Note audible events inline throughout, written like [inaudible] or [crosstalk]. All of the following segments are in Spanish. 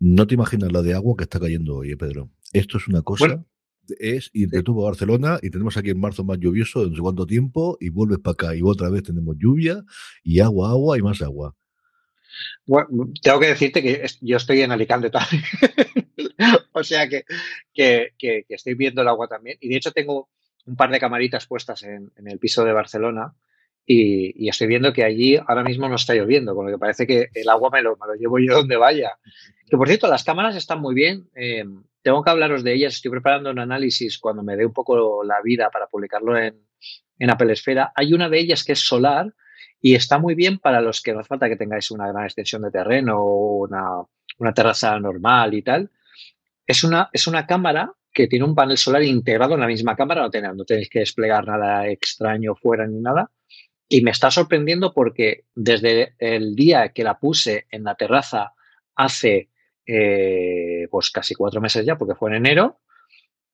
No te imaginas la de agua que está cayendo hoy, eh, Pedro. Esto es una cosa. Bueno. es ir de tubo a Barcelona y tenemos aquí en marzo más lluvioso de no sé cuánto tiempo y vuelves para acá y otra vez tenemos lluvia y agua, agua y más agua. Bueno, tengo que decirte que yo estoy en Alicante también. [laughs] o sea que, que- que- que estoy viendo el agua también. Y de hecho tengo un par de camaritas puestas en, en el piso de Barcelona y, y estoy viendo que allí ahora mismo no está lloviendo, con lo que parece que el agua me lo, me lo llevo yo donde vaya. Que por cierto, las cámaras están muy bien. eh, tengo que hablaros de ellas. Estoy preparando un análisis cuando me dé un poco la vida para publicarlo en, en Apple Esfera. Hay una de ellas que es solar y está muy bien para los que no hace falta que tengáis una gran extensión de terreno o una, una terraza normal y tal. Es una, es una cámara que tiene un panel solar integrado en la misma cámara, no, tenéis, no tenéis que desplegar nada extraño fuera ni nada. Y me está sorprendiendo porque desde el día que la puse en la terraza hace eh, pues casi cuatro meses ya, porque fue en enero,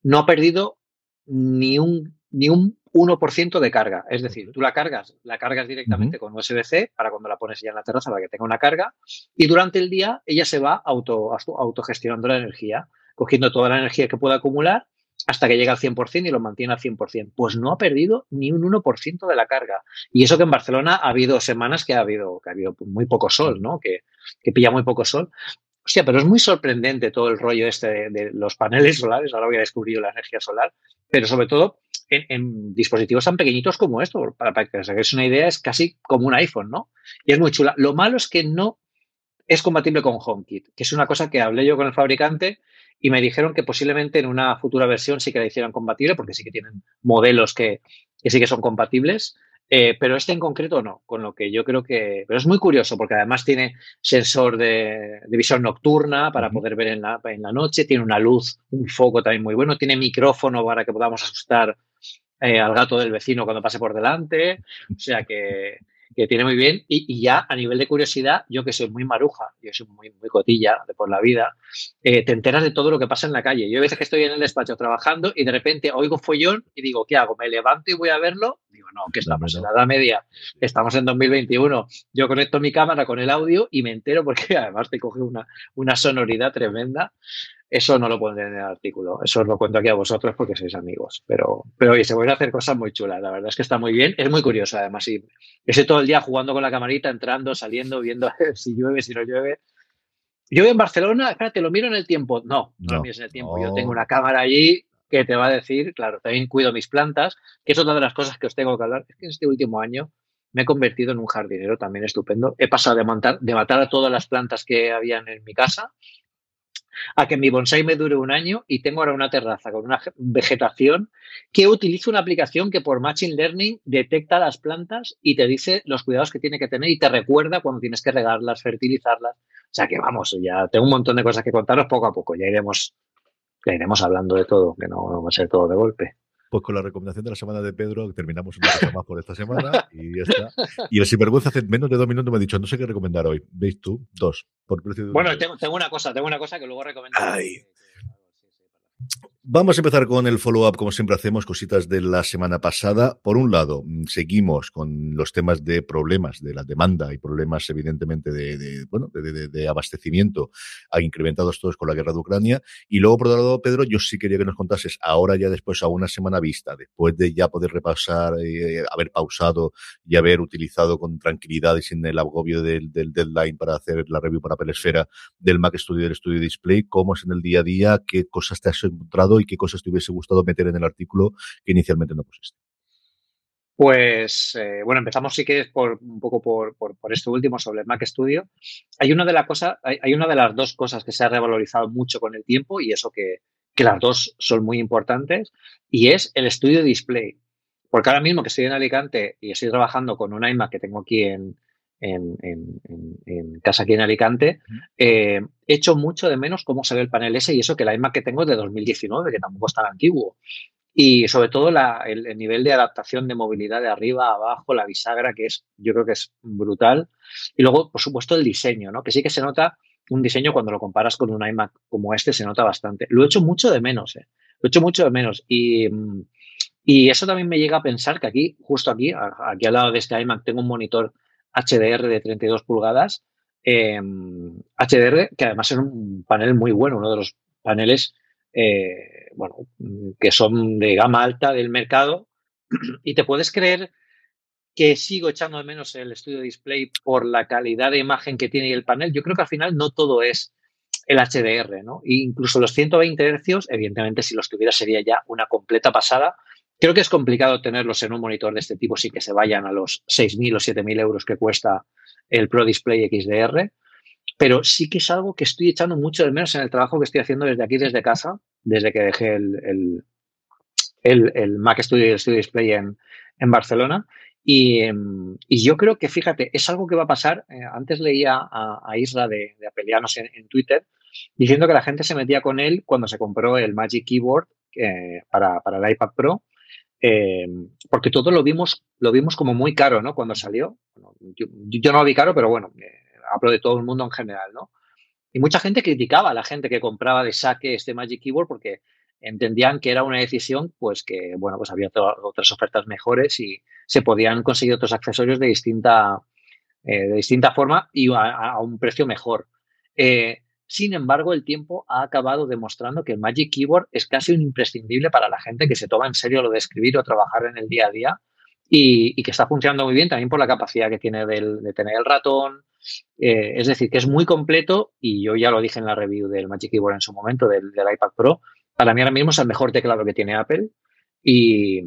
no ha perdido ni un, ni un 1% de carga. Es decir, tú la cargas, la cargas directamente con USB-C para cuando la pones ya en la terraza para que tenga una carga y durante el día ella se va auto, autogestionando la energía, cogiendo toda la energía que pueda acumular hasta que llega al 100% y lo mantiene al 100%. Pues no ha perdido ni un 1% de la carga. Y eso que en Barcelona ha habido semanas que ha habido, que ha habido muy poco sol, ¿no? Que, que pilla muy poco sol. Hostia, pero es muy sorprendente todo el rollo este de, los paneles [laughs] solares. Ahora voy a descubrir la energía solar. Pero sobre todo en, en dispositivos tan pequeñitos como esto. Para, para que os hagáis una idea, es casi como un iPhone, ¿no? Y es muy chula. Lo malo es que no es compatible con HomeKit, que es una cosa que hablé yo con el fabricante y me dijeron que posiblemente en una futura versión sí que la hicieran compatible, porque sí que tienen modelos que, que sí que son compatibles, eh, pero este en concreto no, con lo que yo creo que... Pero es muy curioso, porque además tiene sensor de, de visión nocturna para uh -huh. poder ver en la, en la, noche, tiene una luz, un foco también muy bueno, tiene micrófono para que podamos asustar eh, al gato del vecino cuando pase por delante, o sea que que tiene muy bien. Y, y, ya a nivel de curiosidad, yo que soy muy maruja, yo soy muy, muy cotilla de por la vida, eh, te enteras de todo lo que pasa en la calle. Yo a veces que estoy en el despacho trabajando y de repente oigo follón y digo, ¿qué hago? ¿Me levanto y voy a verlo? Digo, no, que estamos en la edad media, estamos en 2021. Yo conecto mi cámara con el audio y me entero porque [laughs] además te coge una, una sonoridad tremenda. Eso no lo pondré en el artículo, eso os lo cuento aquí a vosotros porque sois amigos. Pero, pero oye, se pueden hacer cosas muy chulas, la verdad es que está muy bien, es muy curioso además. Y ese todo el día jugando con la camarita, entrando, saliendo, viendo [laughs] si llueve, si no llueve. Llueve en Barcelona, espérate, lo miro en el tiempo. No, no, no lo mires en el tiempo. No. Yo tengo una cámara allí que te va a decir, claro, también cuido mis plantas, que es otra de las cosas que os tengo que hablar. Es que en este último año me he convertido en un jardinero también estupendo. He pasado de, montar, de matar a todas las plantas que habían en mi casa a que mi bonsai me dure un año y tengo ahora una terraza con una vegetación que utilizo una aplicación que por Machine Learning detecta las plantas y te dice los cuidados que tiene que tener y te recuerda cuando tienes que regarlas, fertilizarlas. O sea que vamos, ya tengo un montón de cosas que contaros poco a poco. Ya iremos, ya iremos hablando de todo, que no, no va a ser todo de golpe. Pues con la recomendación de la semana de Pedro terminamos una cosa más por esta semana y ya está. Y el sinvergüenza hace menos de dos minutos me ha dicho, no sé qué recomendar hoy. ¿Veis tú? Dos. Por precio de bueno, tengo, tengo, una cosa, tengo una cosa que luego recomendaré. Vamos a empezar con el follow-up, como siempre hacemos, cositas de la semana pasada. Por un lado, mm, seguimos con los temas de problemas de la demanda y problemas, evidentemente, de, bueno, de, abastecimiento, incrementados todos con la guerra de Ucrania. Y luego, por otro lado, Pedro, yo sí quería que nos contases ahora ya después a una semana vista, después de ya poder repasar, eh, haber pausado y haber utilizado con tranquilidad y sin el agobio del, deadline para hacer la review para Apple Esfera del Mac Studio y del Studio Display, cómo es en el día a día, qué cosas te has encontrado y qué cosas te hubiese gustado meter en el artículo que inicialmente no pusiste. Pues eh, bueno, empezamos sí que es por un poco por, por, esto último sobre el Mac Studio. Hay una de las cosas, hay, una de las dos cosas que se ha revalorizado mucho con el tiempo y eso que, que las dos son muy importantes y es el Studio Display. Porque ahora mismo que estoy en Alicante y estoy trabajando con un iMac que tengo aquí en, en, casa aquí en Alicante, eh, echo mucho de menos cómo se ve el panel ese y eso que la iMac que tengo es de 2019, que tampoco es tan antiguo. Y sobre todo el, nivel de adaptación de movilidad de arriba a abajo, la bisagra, que es, yo creo que es brutal. Y luego, por supuesto, el diseño, ¿no? Que sí que se nota un diseño cuando lo comparas con un iMac como este, se nota bastante. Lo echo mucho de menos, ¿eh? Lo echo mucho de menos. Y, y eso también me llega a pensar que aquí, justo aquí, aquí al lado de este iMac, tengo un monitor HDR de 32 pulgadas. HDR, em, que además es un panel muy bueno, uno de los paneles eh, bueno, que son de gama alta del mercado. Y te puedes creer que sigo echando de menos el estudio display por la calidad de imagen que tiene el panel. Yo creo que al final no todo es el HDR, ¿no? E incluso los 120 Hz, evidentemente, si los tuviera sería ya una completa pasada, Creo que es complicado tenerlos en un monitor de este tipo sin que se vayan a los 6.000 o 7.000 euros que cuesta el Pro Display XDR, pero sí que es algo que estoy echando mucho de menos en el trabajo que estoy haciendo desde aquí, desde casa, desde que dejé el, el, Mac Studio y el Studio Display en, Barcelona. Y, yo creo que, fíjate, es algo que va a pasar. Eh, antes leía a, Isra de, de Apelianos en, Twitter diciendo que la gente se metía con él cuando se compró el Magic Keyboard eh, para, para, el iPad Pro eh, porque todo lo vimos, lo vimos como muy caro, ¿no? Cuando salió. yo, no lo vi caro, pero bueno, eh, hablo de todo el mundo en general, ¿no? Y mucha gente criticaba a la gente que compraba de saque este Magic Keyboard porque entendían que era una decisión, pues que, bueno, pues había otras ofertas mejores y se podían conseguir otros accesorios de distinta, eh, de distinta forma y a, un precio mejor. Sin embargo, el tiempo ha acabado demostrando que el Magic Keyboard es casi un imprescindible para la gente que se toma en serio lo de escribir o trabajar en el día a día y, que está funcionando muy bien también por la capacidad que tiene de tener el ratón. Eh, es decir, que es muy completo y yo ya lo dije en la review del Magic Keyboard en su momento, del, iPad Pro. Para mí ahora mismo es el mejor teclado que tiene Apple. Y,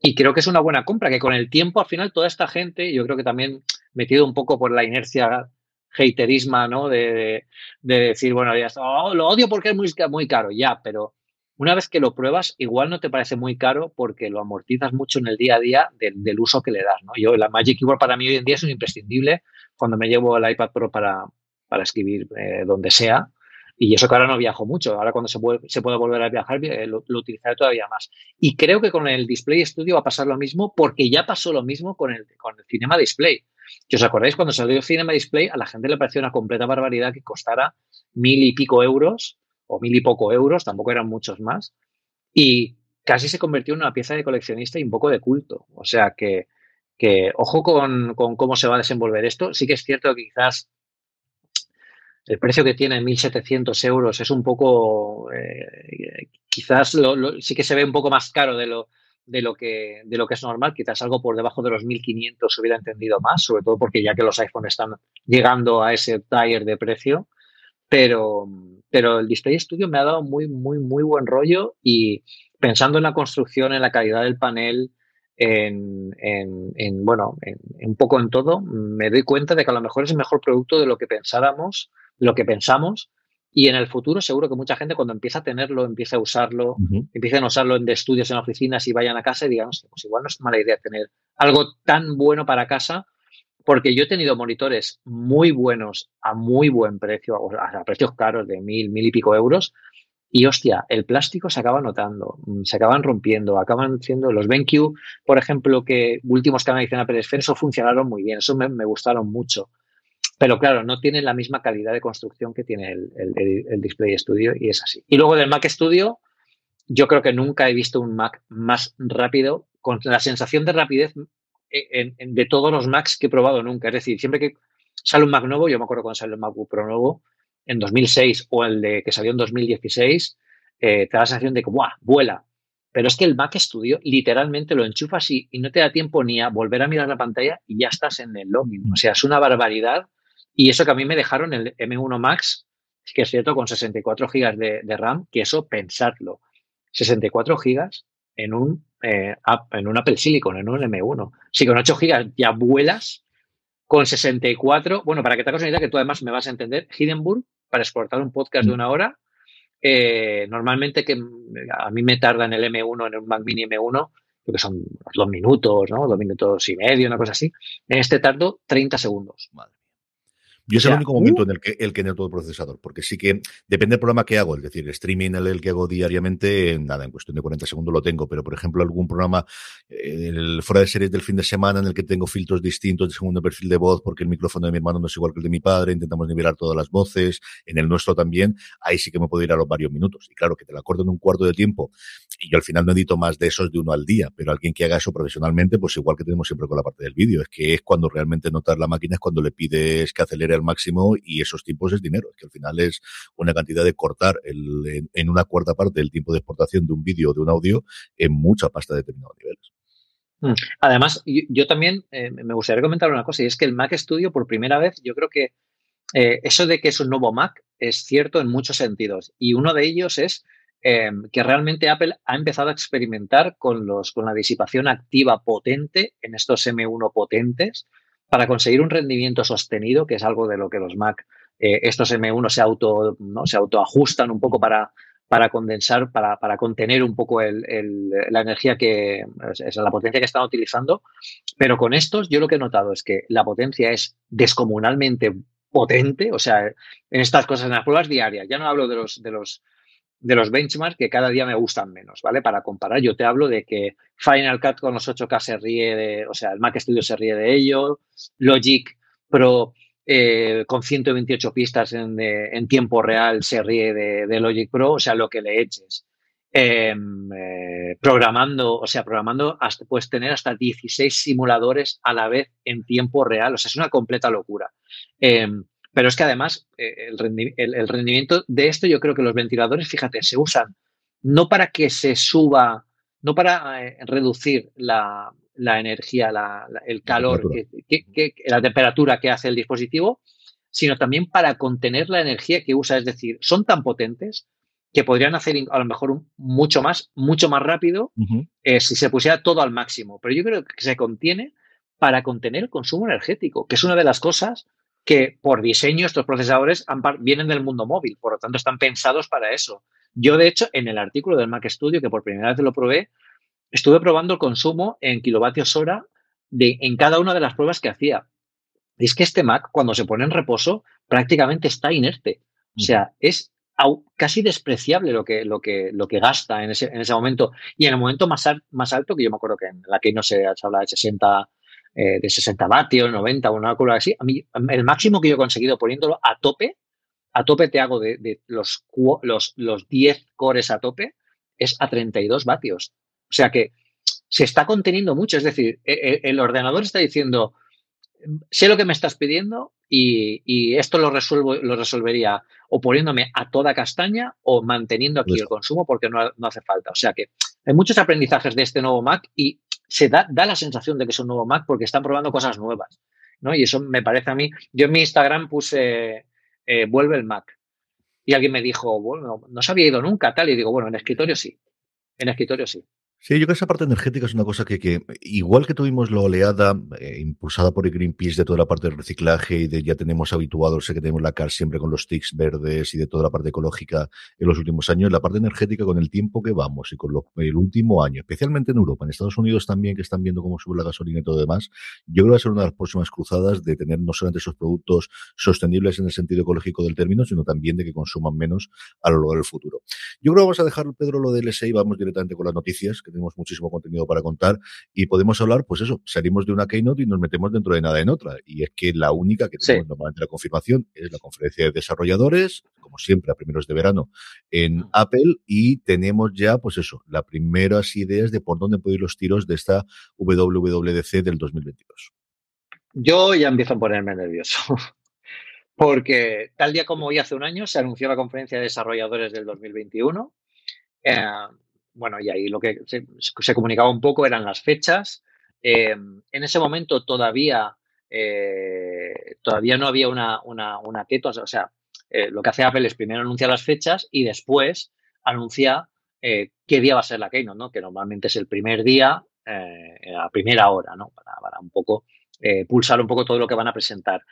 y, creo que es una buena compra, que con el tiempo al final toda esta gente, yo creo que también metido un poco por la inercia haterisma, ¿no? De, decir, bueno, ya está, oh, lo odio porque es muy, muy caro, ya, pero una vez que lo pruebas, igual no te parece muy caro porque lo amortizas mucho en el día a día del, uso que le das, ¿no? Yo, la Magic Keyboard para mí hoy en día es un imprescindible cuando me llevo el iPad Pro para, para escribir eh, donde sea. Y eso que ahora no viajo mucho. Ahora cuando se puede, se puede volver a viajar, eh, lo, lo, utilizaré todavía más. Y creo que con el Display Studio va a pasar lo mismo porque ya pasó lo mismo con el, con el Cinema Display. Si os acordáis, cuando salió Cinema Display, a la gente le pareció una completa barbaridad que costara mil y pico euros o mil y poco euros, tampoco eran muchos más, y casi se convirtió en una pieza de coleccionista y un poco de culto. O sea que, que ojo con, cómo se va a desenvolver esto. Sí que es cierto que quizás el precio que tiene 1.700 euros es un poco, eh, quizás sí que se ve un poco más caro de lo, de lo que, de lo que es normal. Quizás algo por debajo de los 1500 se hubiera entendido más, sobre todo porque ya que los iPhones están llegando a ese tier de precio. Pero, pero el Display Studio me ha dado muy, muy, muy buen rollo y pensando en la construcción, en la calidad del panel, en, en, bueno, en, un poco en todo, me doy cuenta de que a lo mejor es el mejor producto de lo que pensáramos, lo que pensamos, y en el futuro seguro que mucha gente cuando empieza a tenerlo, empieza a usarlo, empiecen a usarlo en de estudios en oficinas y vayan a casa y digan, pues igual no es mala idea tener algo tan bueno para casa, porque yo he tenido monitores muy buenos a muy buen precio, a precios caros de mil, mil y pico euros, y hostia, el plástico se acaba notando, mm, se acaban rompiendo, acaban siendo los BenQ, por ejemplo, que últimos que han a Pérez eso funcionaron muy bien, eso me gustaron mucho. Pero claro, no tiene la misma calidad de construcción que tiene el, Display Studio y es así. Y luego del Mac Studio, yo creo que nunca he visto un Mac más rápido, con la sensación de rapidez de todos los Macs que he probado nunca. Es decir, siempre que sale un Mac nuevo, yo me acuerdo cuando salió el MacBook Pro nuevo, en 2006 o el de que salió en 2016, eh, te da la sensación de que, ¡buah! Vuela. Pero es que el Mac Studio literalmente lo enchufas y, y no te da tiempo ni a volver a mirar la pantalla y ya estás en el login. O sea, es una barbaridad. Y eso que a mí me dejaron el M1 Max, que es cierto, con 64 GB de, de RAM, que eso pensarlo. 64 GB en un, eh, en un Apple Silicon, en un M1. Si con 8 GB ya vuelas, con 64, bueno, para que te hagas una idea que tú además me vas a entender, Hindenburg, para exportar un podcast de mm. una hora, eh, normalmente que a mí me tarda en el M1, en un Mac Mini M1, que son dos minutos, ¿no? Dos minutos y medio, una cosa así. En este tardo 30 segundos. Madre. Yo es el único momento uh. en el que, el que todo el procesador, porque sí que depende del programa que hago, es decir, el streaming, el, que hago diariamente, nada, en cuestión de 40 segundos lo tengo, pero por ejemplo, algún programa, el fuera de series del fin de semana en el que tengo filtros distintos de segundo perfil de voz, porque el micrófono de mi hermano no es igual que el de mi padre, intentamos nivelar todas las voces, en el nuestro también, ahí sí que me puedo ir a los varios minutos. Y claro, que te la acuerdo en un cuarto de tiempo, y yo al final no edito más de esos de uno al día, pero alguien que haga eso profesionalmente, pues igual que tenemos siempre con la parte del vídeo, es que es cuando realmente notar la máquina, es cuando le pides que acelere al máximo y esos tiempos es dinero, que al final es una cantidad de cortar el, en, una cuarta parte del tiempo de exportación de un vídeo o de un audio en mucha pasta de determinados niveles. Mm. Además, yo, también eh, me gustaría comentar una cosa, y es que el Mac Studio, por primera vez, yo creo que eh, eso de que es un nuevo Mac es cierto en muchos sentidos. Y uno de ellos es em, que realmente Apple ha empezado a experimentar con, los, con la disipación activa potente en estos M1 potentes para conseguir un rendimiento sostenido, que es algo de lo que los Mac, eh, estos M1 se auto, ¿no? se autoajustan un poco para, para condensar, para, para contener un poco el, la energía que es la potencia que están utilizando. Pero con estos, yo lo que he notado es que la potencia es descomunalmente potente, o sea, en estas cosas, en las pruebas diarias. Ya no hablo de los, de los de los benchmarks que cada día me gustan menos, ¿vale? Para comparar, yo te hablo de que Final Cut con los 8K se ríe de, o sea, el Mac Studio se ríe de ello, Logic Pro eh, con 128 pistas en, tiempo real se ríe de, Logic Pro, o sea, lo que le eches. Em, eh, programando, o sea, programando, hasta, puedes tener hasta 16 simuladores a la vez en tiempo real, o sea, es una completa locura. Pero es que además eh, el, rendimiento de esto, yo creo que los ventiladores, fíjate, se usan no para que se suba, no para eh, reducir la, energía, el calor, la temperatura que hace el dispositivo, sino también para contener la energía que usa. Es decir, son tan potentes que podrían hacer a lo mejor mucho más, mucho más rápido eh, si se pusiera todo al máximo. Pero yo creo que se contiene para contener el consumo energético, que es una de las cosas que por diseño estos procesadores vienen del mundo móvil, por lo tanto están pensados para eso. Yo, de hecho, en el artículo del Mac Studio, que por primera vez lo probé, estuve probando el consumo en kilovatios hora de, en cada una de las pruebas que hacía. Y es que este Mac, cuando se pone en reposo, prácticamente está inerte. O sea, es casi despreciable lo que, lo que, lo que gasta en ese, en ese momento. Y en el momento más, más alto, que yo me acuerdo que en la que no se habla de 60 eh, de 60 vatios, 90, una cosa así. A mí, el máximo que yo he conseguido poniéndolo a tope, a tope te hago de, los, los, los 10 cores a tope, es a 32 vatios. O sea que se está conteniendo mucho. Es decir, e, e, el, ordenador está diciendo, sé lo que me estás pidiendo y, esto lo, resuelvo, lo resolvería o poniéndome a toda castaña o manteniendo aquí el consumo porque no, no, hace falta. O sea que hay muchos aprendizajes de este nuevo Mac y se da, da la sensación de que es un nuevo Mac porque están probando cosas nuevas. ¿no? Y eso me parece a mí. Yo en mi Instagram puse eh, vuelve el Mac. Y alguien me dijo, bueno, no se había ido nunca, tal. Y digo, bueno, en escritorio sí. En escritorio sí. Sí, yo creo que esa parte energética es una cosa que, que igual que tuvimos la oleada eh, impulsada por el Greenpeace de toda la parte del reciclaje y de ya tenemos habituados, sé que tenemos la CAR siempre con los TICs verdes y de toda la parte ecológica en los últimos años, la parte energética con el tiempo que vamos y con el último año, especialmente en Europa, en Estados Unidos también, que están viendo cómo sube la gasolina y todo demás, yo creo que va a ser una de las próximas cruzadas de tener no solamente esos productos sostenibles en el sentido ecológico del término, sino también de que consuman menos a lo largo del futuro. Yo creo que vamos a dejar, Pedro, lo del SI, vamos directamente con las noticias, tenemos muchísimo contenido para contar y podemos hablar, pues eso, salimos de una keynote y nos metemos dentro de nada en otra. Y es que la única que tenemos normalmente la confirmación es la conferencia de desarrolladores, como siempre, a primeros de verano en mm. Apple y tenemos ya, pues eso, las primeras ideas de por dónde pueden ir los tiros de esta WWDC del 2022. Yo ya empiezo a ponerme nervioso. [laughs] Porque tal día como hoy hace un año se anunció la conferencia de desarrolladores del 2021. Eh, bueno, y ahí lo que se, comunicaba un poco eran las fechas. Eh, en ese momento todavía, eh, todavía no había una, una, una keto, o sea, lo que hace Apple es primero anunciar las fechas y después anuncia qué día va a ser la keynote, ¿no? Que normalmente es el primer día, a primera hora, ¿no? Para, para un poco pulsar un poco todo lo que van a presentar.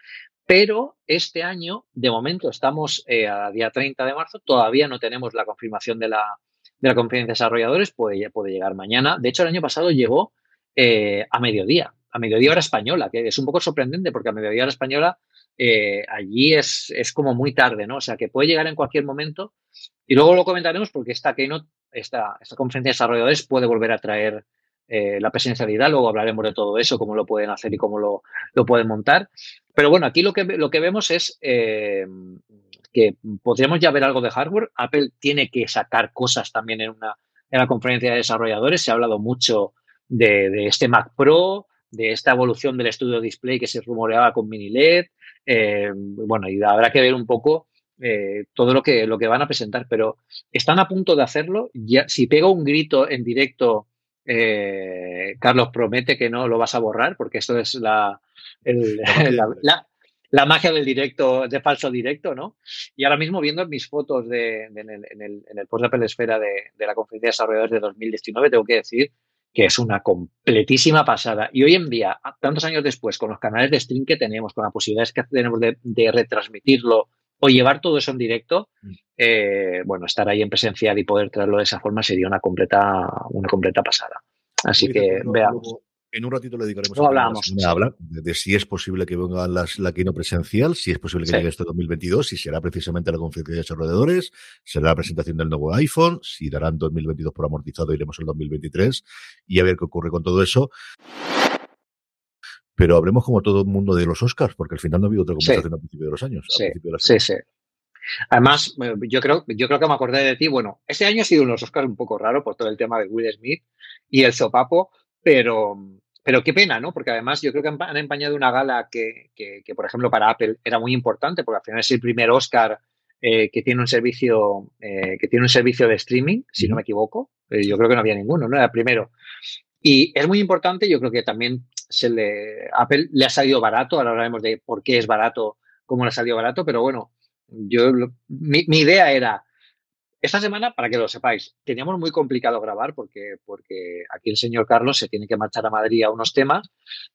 Pero este año, de momento, estamos eh, a día 30 de marzo, todavía no tenemos la confirmación de la, de la conferencia de desarrolladores, puede, puede llegar mañana. De hecho, el año pasado llegó eh, a mediodía, a mediodía hora española, que es un poco sorprendente porque a mediodía hora española eh, allí es, es, como muy tarde, ¿no? O sea, que puede llegar en cualquier momento. Y luego lo comentaremos porque esta Keynote, esta, esta conferencia de desarrolladores puede volver a traer eh, la presencialidad, luego hablaremos de todo eso, cómo lo pueden hacer y cómo lo, lo pueden montar. Pero bueno, aquí lo que, lo que vemos es que podríamos ya ver algo de hardware. Apple tiene que sacar cosas también en, una, en la conferencia de desarrolladores. Se ha hablado mucho de, este Mac Pro, de esta evolución del estudio display que se rumoreaba con mini LED. Eh, bueno, y habrá que ver un poco todo lo que, lo que van a presentar, pero están a punto de hacerlo. Ya, si pego un grito en directo eh, Carlos promete que no lo vas a borrar, porque esto es la, [laughs] la, magia del directo, de falso directo, ¿no? Y ahora mismo viendo mis fotos de, en, el, en, el, post de Apple Esfera de, la conferencia de desarrolladores de 2019, tengo que decir que es una completísima pasada. Y hoy en día, tantos años después, con los canales de stream que tenemos, con las posibilidades que tenemos de retransmitirlo o llevar todo eso en directo, mm. eh, bueno, estar ahí en presencial y poder traerlo de esa forma sería una completa, una completa pasada. Así que veamos. En un ratito le dedicaremos no hablamos. a hablar de, si es posible que venga las, la Kino presencial, si es posible que llegue este 2022, si será precisamente la conferencia de desarrolladores, será la presentación del nuevo iPhone, si darán 2022 por amortizado, iremos al 2023 y a ver qué ocurre con todo eso pero hablemos como todo el mundo de los Oscars, porque al final no ha habido otra conversación a principio de los años. Sí, sí, Además, eh, yo creo, yo creo que me acordé de ti. Bueno, este año ha sido unos Oscars un poco raro por todo el tema de Will Smith y el sopapo, pero, pero qué pena, ¿no? Porque además yo creo que han empañado una gala que, que, por ejemplo, para Apple era muy importante, porque al final es el primer Oscar eh, que tiene un servicio eh, que tiene un servicio de streaming, si no me equivoco. yo creo que no había ninguno, ¿no? Era el primero. Y es muy importante, yo creo que también se le, Apple le ha salido barato, ahora hablaremos de por qué es barato, cómo le ha salido barato, pero bueno, yo mi, idea era, esta semana, para que lo sepáis, teníamos muy complicado grabar porque, porque aquí el señor Carlos se tiene que marchar a Madrid a unos temas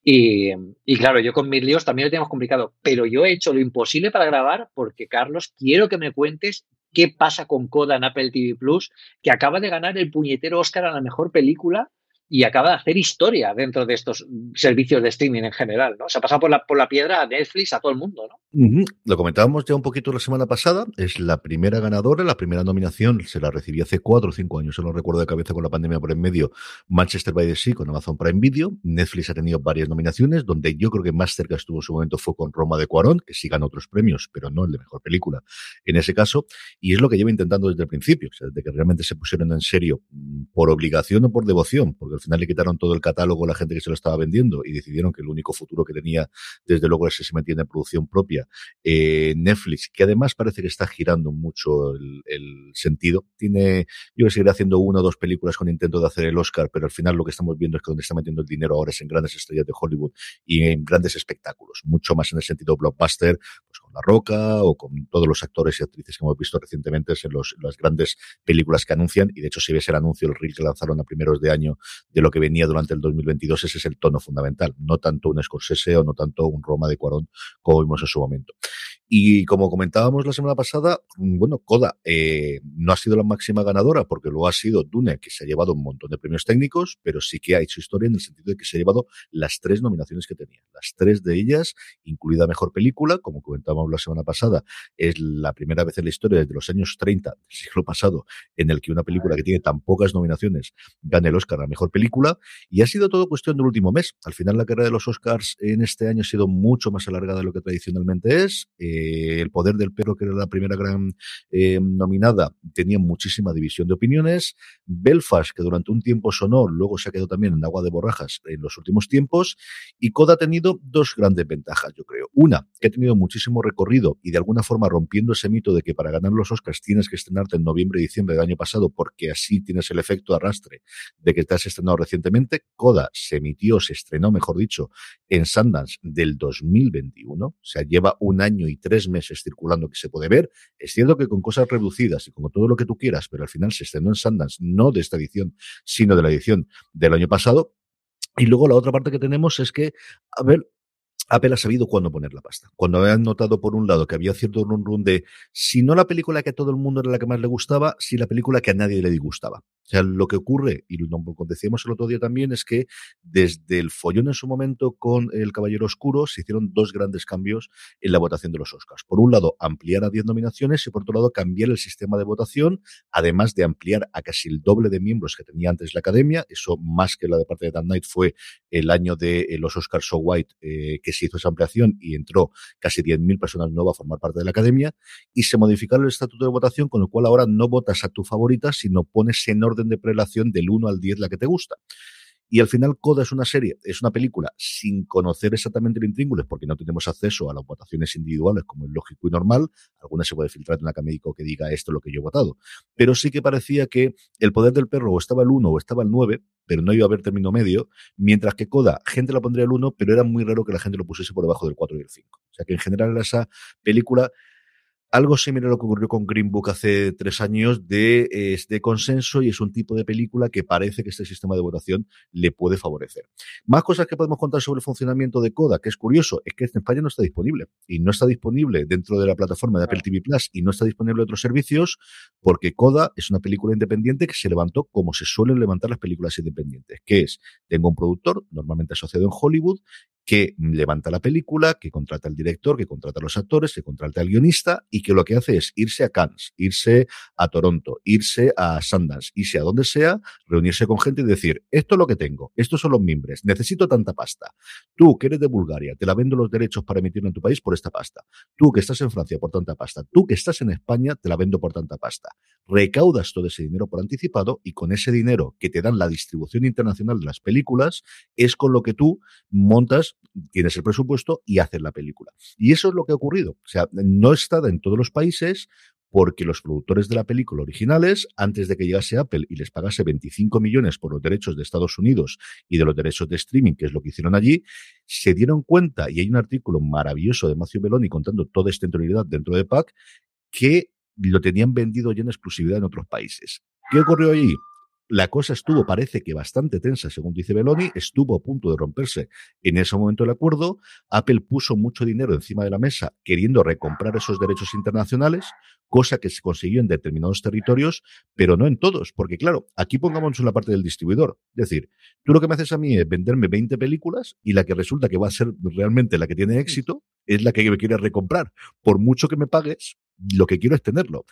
y, y, claro, yo con mis líos también lo teníamos complicado, pero yo he hecho lo imposible para grabar porque, Carlos, quiero que me cuentes qué pasa con Coda en Apple TV Plus, que acaba de ganar el puñetero Oscar a la mejor película y acaba de hacer historia dentro de estos servicios de streaming en general, ¿no? Se ha pasado por la, por la piedra a Netflix, a todo el mundo, ¿no? Lo comentábamos ya un poquito la semana pasada, es la primera ganadora, la primera nominación se la recibió hace cuatro o cinco años, no recuerdo de cabeza con la pandemia por en medio, Manchester by the Sea con Amazon Prime Video, Netflix ha tenido varias nominaciones, donde yo creo que más cerca estuvo su momento fue con Roma de Cuarón, que sí ganó otros premios, pero no el de mejor película en ese caso, y es lo que llevo intentando desde el principio, o sea, desde que realmente se pusieron en serio mm, por obligación o por devoción, porque al final le quitaron todo el catálogo a la gente que se lo estaba vendiendo y decidieron que el único futuro que tenía, desde luego, es que se metiera en producción propia. Eh, Netflix, que además parece que está girando mucho el, sentido. Tiene, yo que haciendo una o dos películas con intento de hacer el Oscar, pero al final lo que estamos viendo es que donde está metiendo el dinero ahora es en grandes estrellas de Hollywood y en grandes espectáculos, mucho más en el sentido blockbuster, pues La Roca o con todos los actores y actrices que hemos visto recientemente en los, las grandes películas que anuncian y de hecho si ves el anuncio, el reel que lanzaron a primeros de año de lo que venía durante el 2022, ese es el tono fundamental, no tanto un Scorsese o no tanto un Roma de Cuarón como vimos en su momento. Y como comentábamos la semana pasada, mm, bueno, Coda eh, no ha sido la máxima ganadora porque lo ha sido Dune, que se ha llevado un montón de premios técnicos, pero sí que ha hecho historia en el sentido de que se ha llevado las tres nominaciones que tenía. Las tres de ellas, incluida Mejor Película, como comentábamos la semana pasada, es la primera vez en la historia desde los años 30 del siglo pasado en el que una película que tiene tan pocas nominaciones gane el Oscar a Mejor Película. Y ha sido todo cuestión del último mes. Al final la carrera de los Oscars en este año ha sido mucho más alargada de lo que tradicionalmente es. Eh, el Poder del Perro, que era la primera gran eh, nominada, tenía muchísima división de opiniones. Belfast, que durante un tiempo sonó, luego se ha quedado también en agua de borrajas en los últimos tiempos. Y Coda ha tenido dos grandes ventajas, yo creo. Una, que ha tenido muchísimo recorrido y de alguna forma rompiendo ese mito de que para ganar los Oscars tienes que estrenarte en noviembre y diciembre del año pasado porque así tienes el efecto arrastre de que te has estrenado recientemente. Coda se emitió, se estrenó, mejor dicho, en Sundance del 2021. O sea, lleva un año y tres meses circulando que se puede ver. Es cierto que con cosas reducidas y con todo lo que tú quieras, pero al final se estrenó en Sundance, no de esta edición, sino de la edición del año pasado. Y luego la otra parte que tenemos es que, a ver, Apple ha sabido cuándo poner la pasta. Cuando habían notado, por un lado, que había cierto run run de si no la película que a todo el mundo era la que más le gustaba, si la película que a nadie le disgustaba. O sea, lo que ocurre, y lo decíamos el otro día también, es que desde el follón en su momento con El Caballero Oscuro se hicieron dos grandes cambios en la votación de los Oscars. Por un lado, ampliar a 10 nominaciones y por otro lado, cambiar el sistema de votación, además de ampliar a casi el doble de miembros que tenía antes la Academia. Eso, más que la de parte de Dan Knight, fue el año de eh, los Oscars So White, eh, que se hizo esa ampliación y entró casi 10.000 personas nuevas a formar parte de la Academia. Y se modificaron el estatuto de votación, con el cual ahora no votas a tu favorita, sino pones en orden de prelación del 1 al 10 la que te gusta. Y al final Coda es una serie, es una película sin conocer exactamente el intríngulis porque no tenemos acceso a las votaciones individuales como es lógico y normal. Algunas se puede filtrar en la médico que diga esto es lo que yo he votado. Pero sí que parecía que el poder del perro o estaba el 1 o estaba el 9, pero no iba a haber término medio, mientras que Coda, gente la pondría el 1, pero era muy raro que la gente lo pusiese por debajo del 4 y el 5. O sea que en general era esa película algo similar a lo que ocurrió con Green Book hace tres años de, es de consenso y es un tipo de película que parece que este sistema de votación le puede favorecer. Más cosas que podemos contar sobre el funcionamiento de Coda, que es curioso, es que en España no está disponible y no está disponible dentro de la plataforma de Apple TV Plus y no está disponible en otros servicios porque Coda es una película independiente que se levantó como se suelen levantar las películas independientes, que es, tengo un productor normalmente asociado en Hollywood que levanta la película, que contrata al director, que contrata a los actores, que contrata al guionista y que lo que hace es irse a Cannes, irse a Toronto, irse a Sundance, irse a donde sea, reunirse con gente y decir, esto es lo que tengo, estos son los mimbres, necesito tanta pasta. Tú que eres de Bulgaria, te la vendo los derechos para emitirlo en tu país por esta pasta. Tú que estás en Francia por tanta pasta. Tú que estás en España, te la vendo por tanta pasta. Recaudas todo ese dinero por anticipado y con ese dinero que te dan la distribución internacional de las películas, es con lo que tú montas tienes el presupuesto y haces la película. Y eso es lo que ha ocurrido. O sea, no está en todos los países porque los productores de la película originales, antes de que llegase Apple y les pagase 25 millones por los derechos de Estados Unidos y de los derechos de streaming, que es lo que hicieron allí, se dieron cuenta, y hay un artículo maravilloso de Matthew Belloni contando toda esta interioridad dentro de PAC, que lo tenían vendido ya en exclusividad en otros países. ¿Qué ocurrió allí? La cosa estuvo, parece que bastante tensa, según dice Beloni, estuvo a punto de romperse en ese momento el acuerdo. Apple puso mucho dinero encima de la mesa queriendo recomprar esos derechos internacionales, cosa que se consiguió en determinados territorios, pero no en todos, porque claro, aquí pongamos en la parte del distribuidor. Es decir, tú lo que me haces a mí es venderme 20 películas y la que resulta que va a ser realmente la que tiene éxito es la que me quieres recomprar. Por mucho que me pagues, lo que quiero es tenerlo.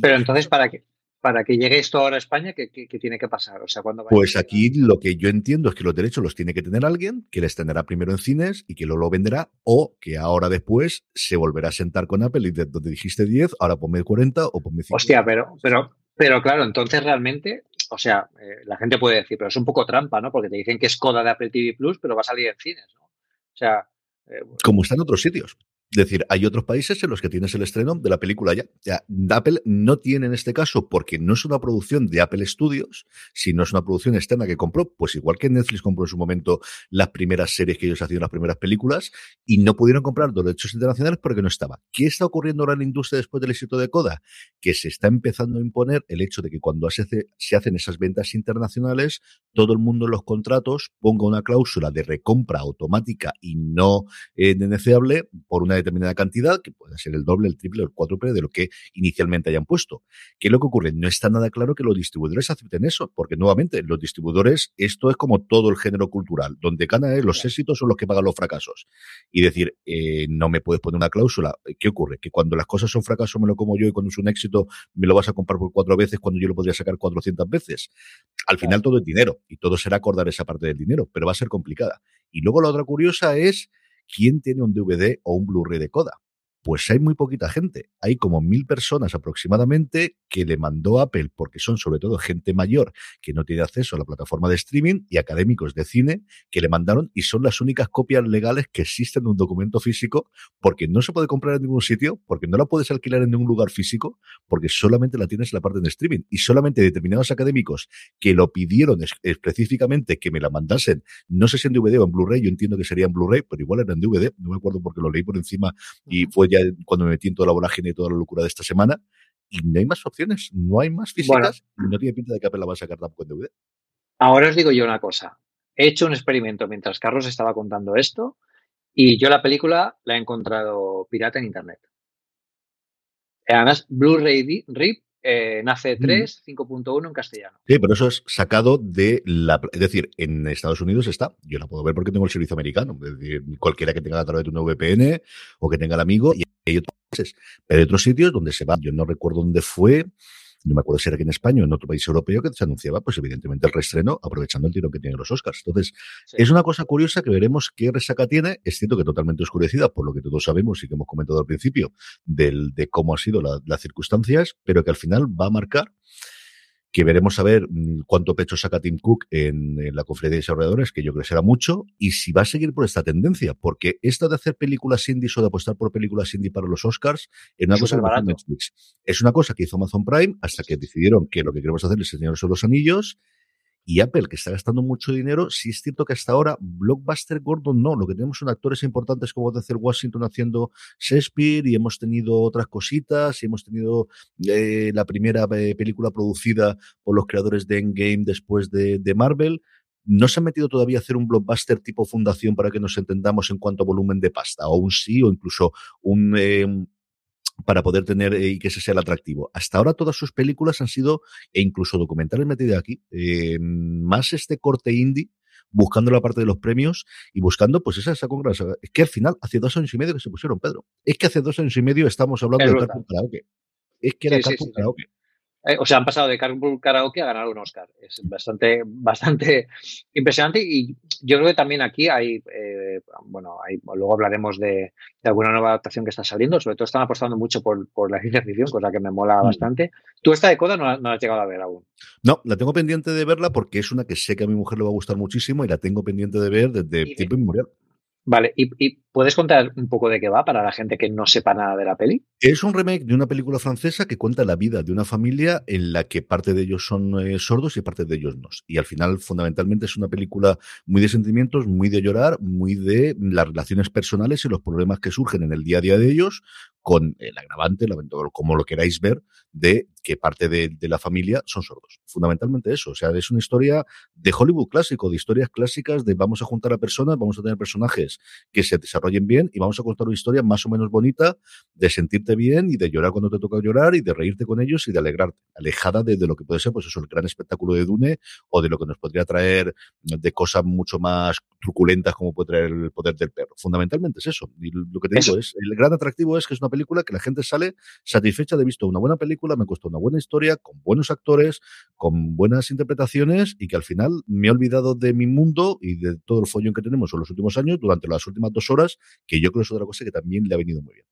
Pero entonces, ¿para qué? Para que llegue esto ahora a España, ¿qué, tiene que pasar? O sea, ¿cuándo pues aquí lo que yo entiendo es que los derechos los tiene que tener alguien, que les tendrá primero en cines y que luego lo venderá, o que ahora después se volverá a sentar con Apple y de donde dijiste 10, ahora ponme 40 o ponme 50. Hostia, pero, pero, pero claro, entonces realmente, o sea, eh, la gente puede decir, pero es un poco trampa, ¿no? Porque te dicen que es coda de Apple TV Plus, pero va a salir en cines, ¿no? O sea. Eh, Como está en otros sitios. Es decir, hay otros países en los que tienes el estreno de la película ya. Apple no tiene en este caso, porque no es una producción de Apple Studios, sino es una producción externa que compró, pues igual que Netflix compró en su momento las primeras series que ellos hacían, las primeras películas, y no pudieron comprar derechos internacionales porque no estaba. ¿Qué está ocurriendo ahora en la industria después del éxito de Coda? Que se está empezando a imponer el hecho de que cuando se, hacen esas ventas internacionales, todo el mundo en los contratos ponga una cláusula de recompra automática y no eh, por una determinada cantidad, que puede ser el doble, el triple o el cuádruple de lo que inicialmente hayan puesto. ¿Qué es lo que ocurre? No está nada claro que los distribuidores acepten eso, porque nuevamente los distribuidores, esto es como todo el género cultural, donde ganan los éxitos son los que pagan los fracasos. Y decir, eh, no me puedes poner una cláusula. ¿Qué ocurre? Que cuando las cosas son fracasos me lo como yo y cuando es un éxito me lo vas a comprar por cuatro veces cuando yo lo podría sacar 400 veces. Al final todo es dinero y todo será acordar esa parte del dinero, pero va a ser complicada. Y luego la otra curiosa es quién tiene un DVD o un Blu-ray de Coda. Pues hay muy poquita gente. Hay como mil personas aproximadamente que le mandó Apple, porque son sobre todo gente mayor que no tiene acceso a la plataforma de streaming y académicos de cine que le mandaron y son las únicas copias legales que existen de un documento físico porque no se puede comprar en ningún sitio, porque no la puedes alquilar en ningún lugar físico, porque solamente la tienes en la parte de streaming y solamente determinados académicos que lo pidieron específicamente que me la mandasen, no sé si en DVD o en Blu-ray, yo entiendo que sería en Blu-ray, pero igual era en DVD, no me acuerdo porque lo leí por encima y fue ya cuando me metí en toda la vorágine y toda la locura de esta semana, y no hay más opciones, no hay más físicas, y no tiene pinta de que Apple la va a sacar tampoco en DVD. Ahora os digo yo una cosa. He hecho un experimento mientras Carlos estaba contando esto, y yo la película la he encontrado pirata en internet. Además, Blu-ray RIP eh, nace 3, 5.1 en castellano. Sí, pero eso es sacado de la. Es decir, en Estados Unidos está. Yo la puedo ver porque tengo el servicio americano. Es decir, cualquiera que tenga a través de un VPN o que tenga el amigo. Y hay otros Pero hay otros sitios donde se va. Yo no recuerdo dónde fue no me acuerdo si era aquí en España o en otro país europeo que se anunciaba, pues evidentemente el reestreno, aprovechando el tiro que tienen los Oscars. Entonces, es una cosa curiosa que veremos qué resaca tiene. Es cierto que totalmente oscurecida, por lo que todos sabemos y que hemos comentado al principio, del, de cómo han sido las circunstancias, pero que al final va a marcar que veremos a ver mm, cuánto pecho saca Tim Cook en, la conferencia de desarrolladores, que yo creo que será mucho, y si va a seguir por esta tendencia, porque esto de hacer películas indies o de apostar por películas indie para los Oscars es una cosa que Netflix. Es una cosa que hizo Amazon Prime hasta que decidieron que lo que queremos hacer es enseñar son los anillos y Apple, que está gastando mucho dinero, sí es cierto que hasta ahora Blockbuster Gordon no. Lo que tenemos son actores importantes como hacer Washington haciendo Shakespeare y hemos tenido otras cositas y hemos tenido eh, la primera eh, película producida por los creadores de Endgame después de, de Marvel no se ha metido todavía a hacer un blockbuster tipo fundación para que nos entendamos en cuanto a volumen de pasta, o un sí, o incluso un, eh, para poder tener eh, y que ese sea el atractivo. Hasta ahora todas sus películas han sido, e incluso documentales metidos aquí, eh, más este corte indie, buscando la parte de los premios y buscando pues esa, esa congregación. Es que al final, hace dos años y medio que se pusieron, Pedro. Es que hace dos años y medio estamos hablando de Carpool Karaoke. Es que era sí, Karaoke. Eh, o sea, han pasado de Carpool Karaoke a ganar un Oscar. Es bastante, [laughs] bastante impresionante y yo creo que también aquí hay, eh, bueno, hay, luego hablaremos de, alguna nueva adaptación que está saliendo, sobre todo están apostando mucho por, la ciencia ficción, cosa que me mola mm. bastante. ¿Tú esta de Coda no, no la has llegado a ver aún? No, la tengo pendiente de verla porque es una que sé que a mi mujer le va a gustar muchísimo y la tengo pendiente de ver desde tiempo inmemorial. Vale, ¿Y, puedes contar un poco de qué va para la gente que no sepa nada de la peli? Es un remake de una película francesa que cuenta la vida de una familia en la que parte de ellos son eh, sordos y parte de ellos no. Y al final, fundamentalmente, es una película muy de sentimientos, muy de llorar, muy de las relaciones personales y los problemas que surgen en el día a día de ellos, con el agravante, como lo queráis ver, de que parte de, la familia son sordos. Fundamentalmente eso. O sea, es una historia de Hollywood clásico, de historias clásicas de vamos a juntar a personas, vamos a tener personajes que se desarrollen bien y vamos a contar una historia más o menos bonita de sentirte bien y de llorar cuando te toca llorar y de reírte con ellos y de alegrarte, alejada de, lo que puede ser, pues eso, el gran espectáculo de Dune o de lo que nos podría traer de cosas mucho más truculentas como puede traer el poder del perro. Fundamentalmente es eso. Y lo que te digo es, el gran atractivo es que es una película que la gente sale satisfecha de visto una buena película, me costó una buena historia, con buenos actores, con buenas interpretaciones y que al final me he olvidado de mi mundo y de todo el follón que tenemos en los últimos años, durante las últimas dos horas, que yo creo que es otra cosa que también le ha venido muy bien.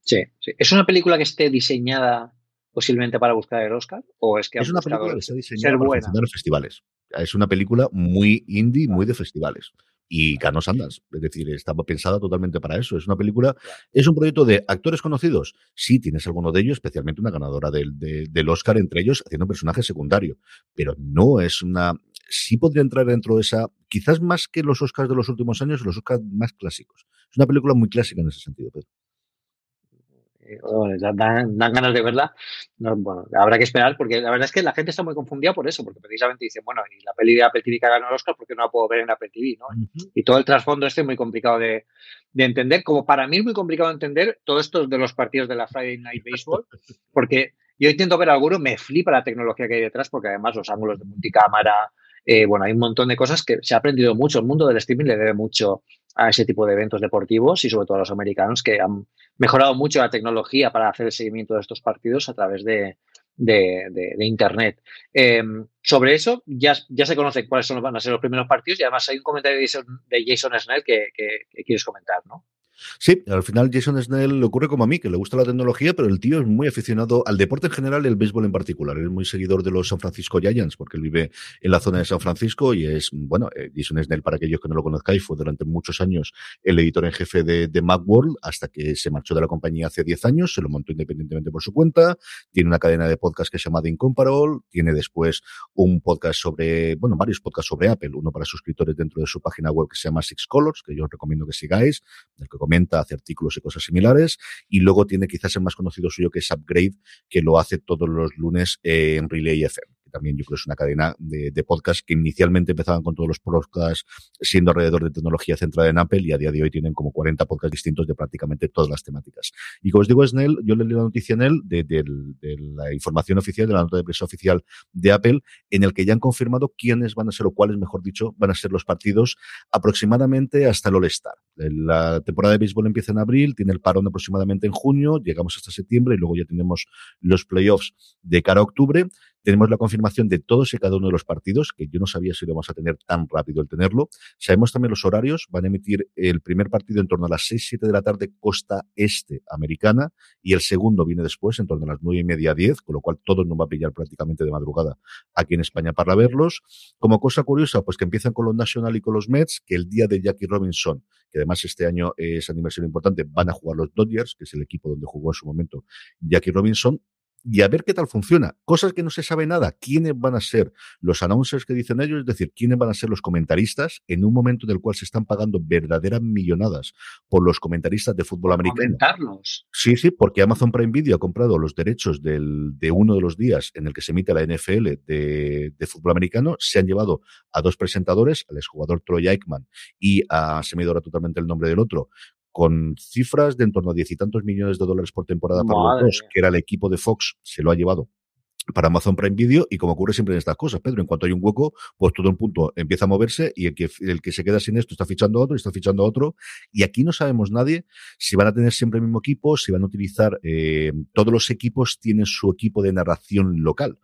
Sí, sí. ¿Es una película que esté diseñada posiblemente para buscar el Oscar? ¿O es que es una película que está diseñada para los festivales? Es una película muy indie, muy de festivales y ganó Sanders. Es decir, estaba pensada totalmente para eso. Es una película, es un proyecto de actores conocidos. Sí, tienes alguno de ellos, especialmente una ganadora del, del Oscar entre ellos, haciendo un personaje secundario. Pero no es una. Sí podría entrar dentro de esa, quizás más que los Oscars de los últimos años, los Oscars más clásicos. Es una película muy clásica en ese sentido, Pedro. eh, dan, ganas de verla. bueno, habrá que esperar porque la verdad es que la gente está muy confundida por eso, porque precisamente dicen, bueno, y la peli de Apple TV que ganó el Oscar, porque no la puedo ver en Apple TV? ¿no? Y todo el trasfondo este es muy complicado de, de, entender, como para mí es muy complicado entender todo esto de los partidos de la Friday Night Baseball, porque yo intento ver alguno, me flipa la tecnología que hay detrás, porque además los ángulos de multicámara, eh, bueno, hay un montón de cosas que se ha aprendido mucho. El mundo del streaming le debe mucho a ese tipo de eventos deportivos y sobre todo a los americanos que han mejorado mucho la tecnología para hacer el seguimiento de estos partidos a través de, Internet. Em, sobre eso ya, ya se conoce cuáles son, van a ser los primeros partidos y además hay un comentario de Jason, Snell que quieres comentar, ¿no? Sí, al final Jason Snell le ocurre como a mí, que le gusta la tecnología, pero el tío es muy aficionado al deporte en general y al béisbol en particular. es muy seguidor de los San Francisco Giants, porque él vive en la zona de San Francisco y es, bueno, eh, Jason Snell, para aquellos que no lo conozcáis, fue durante muchos años el editor en jefe de, de Macworld, hasta que se marchó de la compañía hace 10 años, se lo montó independientemente por su cuenta, tiene una cadena de podcast que se llama The Incomparable, tiene después un podcast sobre, bueno, varios podcasts sobre Apple, uno para suscriptores dentro de su página web que se llama Six Colors, que yo os recomiendo que sigáis, comenta, hace artículos y cosas similares. Y luego tiene quizás el más conocido suyo que es Upgrade, que lo hace todos los lunes en Relay FM también yo creo que es una cadena de, podcasts que inicialmente empezaban con todos los podcasts siendo alrededor de tecnología centrada en Apple y a día de hoy tienen como 40 podcasts distintos de prácticamente todas las temáticas. Y como os digo, Snell, yo leí la noticia en él de, de, la información oficial, de la nota de prensa oficial de Apple, en el que ya han confirmado quiénes van a ser o cuáles, mejor dicho, van a ser los partidos aproximadamente hasta el All-Star. La temporada de béisbol empieza en abril, tiene el parón aproximadamente en junio, llegamos hasta septiembre y luego ya tenemos los playoffs de cara a octubre. Tenemos la confirmación de todos y cada uno de los partidos, que yo no sabía si lo vamos a tener tan rápido el tenerlo. Sabemos también los horarios. Van a emitir el primer partido en torno a las 6, 7 de la tarde, costa este americana, y el segundo viene después, en torno a las 9 y media, 10, con lo cual todo nos va a pillar prácticamente de madrugada aquí en España para verlos. Como cosa curiosa, pues que empiezan con los National y con los Mets, que el día de Jackie Robinson, que además este año es aniversario importante, van a jugar los Dodgers, que es el equipo donde jugó en su momento Jackie Robinson, y a ver qué tal funciona. Cosas que no se sabe nada. ¿Quiénes van a ser los announcers que dicen ellos? Es decir, ¿quiénes van a ser los comentaristas en un momento en el cual se están pagando verdaderas millonadas por los comentaristas de fútbol americano? Comentarlos. Sí, sí, porque Amazon Prime Video ha comprado los derechos del, de uno de los días en el que se emite la NFL de, de fútbol americano. Se han llevado a dos presentadores, al exjugador Troy Aikman y a, se me totalmente el nombre del otro, con cifras de en torno a diez y tantos millones de dólares por temporada para los dos, que era el equipo de Fox, se lo ha llevado para Amazon Prime Video y como ocurre siempre en estas cosas, Pedro, en cuanto hay un hueco, pues todo el punto empieza a moverse y el que, el que se queda sin esto está fichando a otro y está fichando a otro y aquí no sabemos nadie si van a tener siempre el mismo equipo, si van a utilizar, eh, todos los equipos tienen su equipo de narración local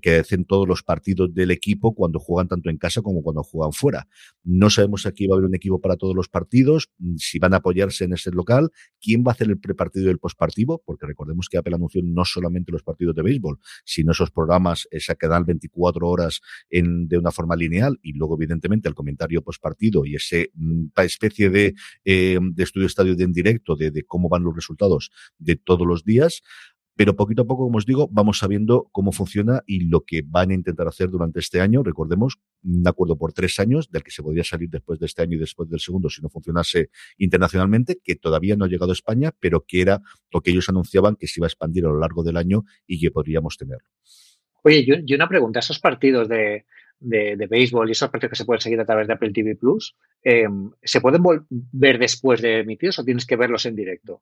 que hacen todos los partidos del equipo cuando juegan tanto en casa como cuando juegan fuera. No sabemos aquí va a haber un equipo para todos los partidos, mm, si van a apoyarse en ese local, quién va a hacer el prepartido y el postpartido, porque recordemos que Apple anunció no solamente los partidos de béisbol, sino esos programas, esa que dan 24 horas en, de una forma lineal y luego evidentemente el comentario postpartido y ese mm, especie de, eh, de estudio estadio de en directo de, de cómo van los resultados de todos los días. Pero poquito a poco, como os digo, vamos sabiendo cómo funciona y lo que van a intentar hacer durante este año. Recordemos, un acuerdo por tres años, del que se podría salir después de este año y después del segundo si no funcionase internacionalmente, que todavía no ha llegado a España, pero que era lo que ellos anunciaban que se iba a expandir a lo largo del año y que podríamos tenerlo. Oye, yo, una pregunta, esos partidos de, de, béisbol y esos partidos que se pueden seguir a través de Apple TV Plus, em, ¿se pueden ver después de emitidos o tienes que verlos en directo?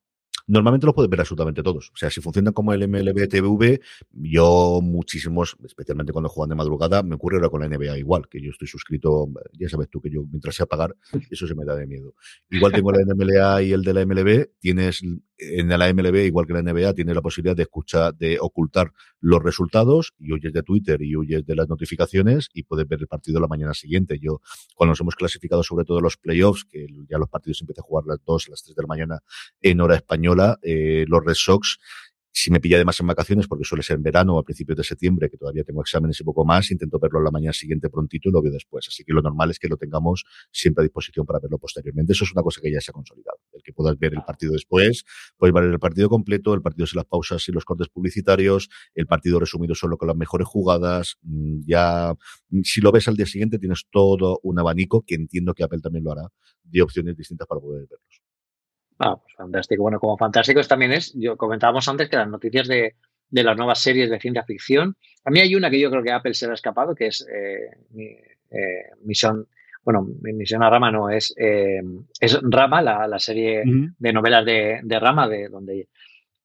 Normalmente lo puedes ver absolutamente todos. O sea, si funcionan como el MLB TV, yo muchísimos, especialmente cuando juegan de madrugada, me ocurre ahora con la NBA igual, que yo estoy suscrito, ya sabes tú que yo mientras sea pagar, [laughs] eso se me da de miedo. Igual tengo la NMLA y el de la MLB, tienes en la MLB, igual que la NBA, tienes la posibilidad de escuchar, de ocultar los resultados y huyes de Twitter y huyes de las notificaciones y puedes ver el partido la mañana siguiente. Yo, cuando nos hemos clasificado sobre todo los playoffs, que ya los partidos empiezan a jugar a las 2, las 3 de la mañana en hora española, eh, los Red Sox si me pilla además en vacaciones, porque suele ser en verano o a principios de septiembre, que todavía tengo exámenes y poco más, intento verlo la mañana siguiente prontito y lo veo después. Así que lo normal es que lo tengamos siempre a disposición para verlo posteriormente. Eso es una cosa que ya se ha consolidado. El que puedas ver el partido después, puedes ver el partido completo, el partido sin las pausas y los cortes publicitarios, el partido resumido solo con las mejores jugadas. Mm, ya, mm, si lo ves al día siguiente, tienes todo un abanico, que entiendo que Apple también lo hará, de opciones distintas para poder verlos. Ah, pues fantástico. Bueno, como fantásticos también es, yo comentábamos antes que las noticias de, de las nuevas series de ciencia ficción, a mí hay una que yo creo que Apple se le ha escapado, que es eh, eh, Misión, bueno, Misión a Rama no, es, eh, es Rama, la, la serie de novelas de, de, Rama, de donde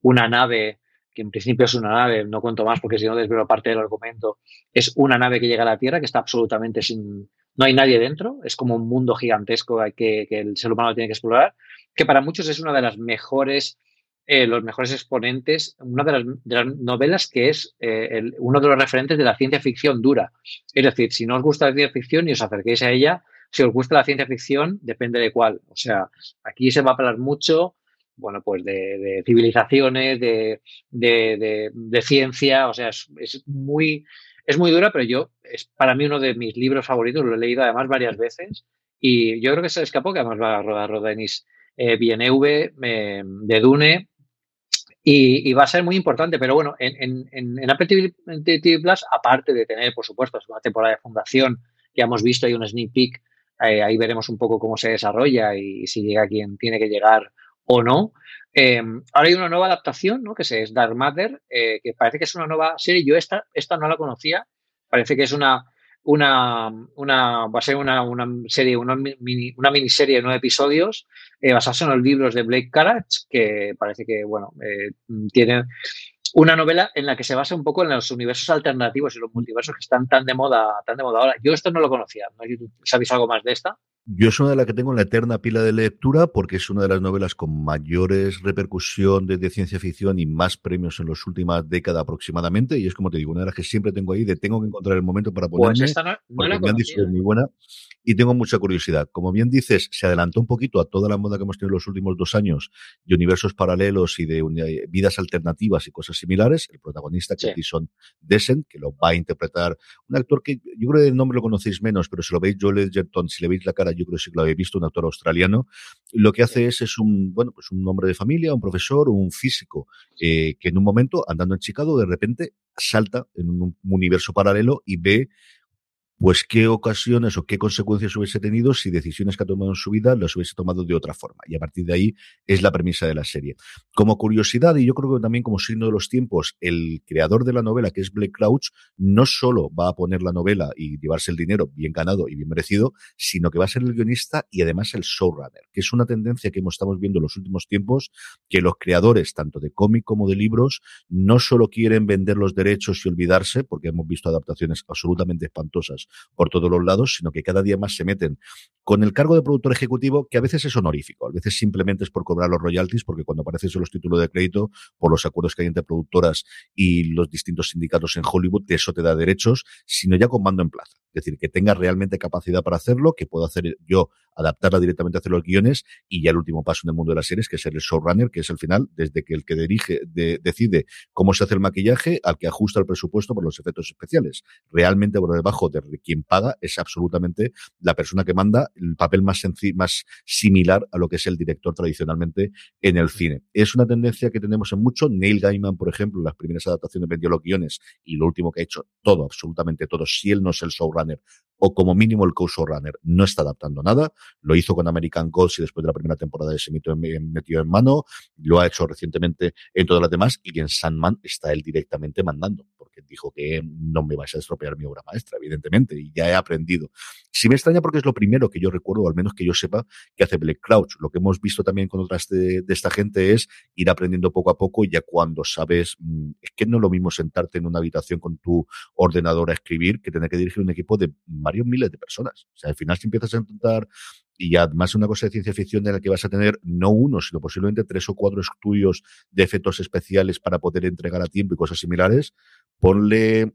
una nave, que en principio es una nave, no cuento más porque si no desvelo parte del argumento, es una nave que llega a la Tierra que está absolutamente sin, no hay nadie dentro, es como un mundo gigantesco que, que el ser humano tiene que explorar que para muchos es una de las mejores, eh, los mejores exponentes, una de las, de las novelas que es eh, el, uno de los referentes de la ciencia ficción dura. Es decir, si no os gusta la ciencia ficción y os acerquéis a ella, si os gusta la ciencia ficción, depende de cuál. O sea, aquí se va a hablar mucho, bueno, pues de, de civilizaciones, de, de, de, ciencia, o sea, es, muy, es muy dura, pero yo, es para mí uno de mis libros favoritos, lo he leído además varias veces, y yo creo que se escapó, que además va a rodar Rodenis eh, BNV, eh, de Dune, y, va a ser muy importante. Pero bueno, en, en, en Apple TV, Plus, aparte de tener, por supuesto, una temporada de fundación, ya hemos visto, hay un sneak peek, eh, ahí veremos un poco cómo se desarrolla y si llega quien tiene que llegar o no. Eh, ahora hay una nueva adaptación, ¿no? que es Dark Matter, eh, que parece que es una nueva serie. Yo esta, esta no la conocía. Parece que es una, una, una, va a ser una, una serie, una, mini, una miniserie de nueve episodios eh, basados en los libros de Blake Carach, que parece que, bueno, eh, tiene una novela en la que se basa un poco en los universos alternativos y los multiversos que están tan de moda, tan de moda ahora. Yo esto no lo conocía. ¿no? ¿Sabéis algo más de esta? Yo es una de las que tengo en la eterna pila de lectura porque es una de las novelas con mayores repercusión de, de, ciencia ficción y más premios en las últimas décadas aproximadamente. Y es como te digo, una de las que siempre tengo ahí de tengo que encontrar el momento para ponerme. Pues esta no, no la me han dicho que es muy buena y tengo mucha curiosidad. Como bien dices, se adelantó un poquito a toda la moda que hemos tenido en los últimos dos años de universos paralelos y de vidas alternativas y cosas similares. El protagonista, que sí. son Descent, que lo va a interpretar un actor que yo creo que el nombre lo conocéis menos, pero si lo veis Joel Edgerton, si le veis la cara, yo creo que sí que lo habéis visto, un actor australiano. Lo que hace es, es un, bueno, pues un hombre de familia, un profesor, un físico, eh, que en un momento, andando en Chicago, de repente salta en un universo paralelo y ve pues qué ocasiones o qué consecuencias hubiese tenido si decisiones que ha tomado en su vida las hubiese tomado de otra forma. Y a partir de ahí es la premisa de la serie. Como curiosidad, y yo creo que también como signo de los tiempos, el creador de la novela, que es Blake Crouch, no solo va a poner la novela y llevarse el dinero bien ganado y bien merecido, sino que va a ser el guionista y además el showrunner, que es una tendencia que estamos viendo en los últimos tiempos, que los creadores, tanto de cómic como de libros, no solo quieren vender los derechos y olvidarse, porque hemos visto adaptaciones absolutamente espantosas por todos los lados, sino que cada día más se meten con el cargo de productor ejecutivo, que a veces es honorífico, a veces simplemente es por cobrar los royalties, porque cuando aparecen los títulos de crédito, por los acuerdos que hay entre productoras y los distintos sindicatos en Hollywood, eso te da derechos, sino ya con mando en plaza. Es decir, que tenga realmente capacidad para hacerlo, que pueda hacer yo adaptarla directamente a hacer los guiones y ya el último paso en el mundo de las series, que es el showrunner, que es el final, desde que el que dirige, de, decide cómo se hace el maquillaje al que ajusta el presupuesto por los efectos especiales. Realmente por debajo de quien paga es absolutamente la persona que manda el papel más, más similar a lo que es el director tradicionalmente en el cine. Es una tendencia que tenemos en mucho. Neil Gaiman, por ejemplo, las primeras adaptaciones vendió los guiones y lo último que ha hecho, todo, absolutamente todo, si él no es el showrunner ね。O como mínimo el co-showrunner no está adaptando nada. Lo hizo con American Gods y después de la primera temporada se metió en, metió en mano. Lo ha hecho recientemente en todas las demás y en Sandman está él directamente mandando porque dijo que no me vais a estropear mi obra maestra, evidentemente, y ya he aprendido. Si me extraña porque es lo primero que yo recuerdo, o al menos que yo sepa, que hace Black Crouch. Lo que hemos visto también con otras de, esta gente es ir aprendiendo poco a poco y ya cuando sabes, es que no es lo mismo sentarte en una habitación con tu ordenador a escribir que tener que dirigir un equipo de varios miles de personas. O sea, al final si empiezas a intentar y además una cosa de ciencia ficción en la que vas a tener no uno, sino posiblemente tres o cuatro estudios de efectos especiales para poder entregar a tiempo y cosas similares, ponle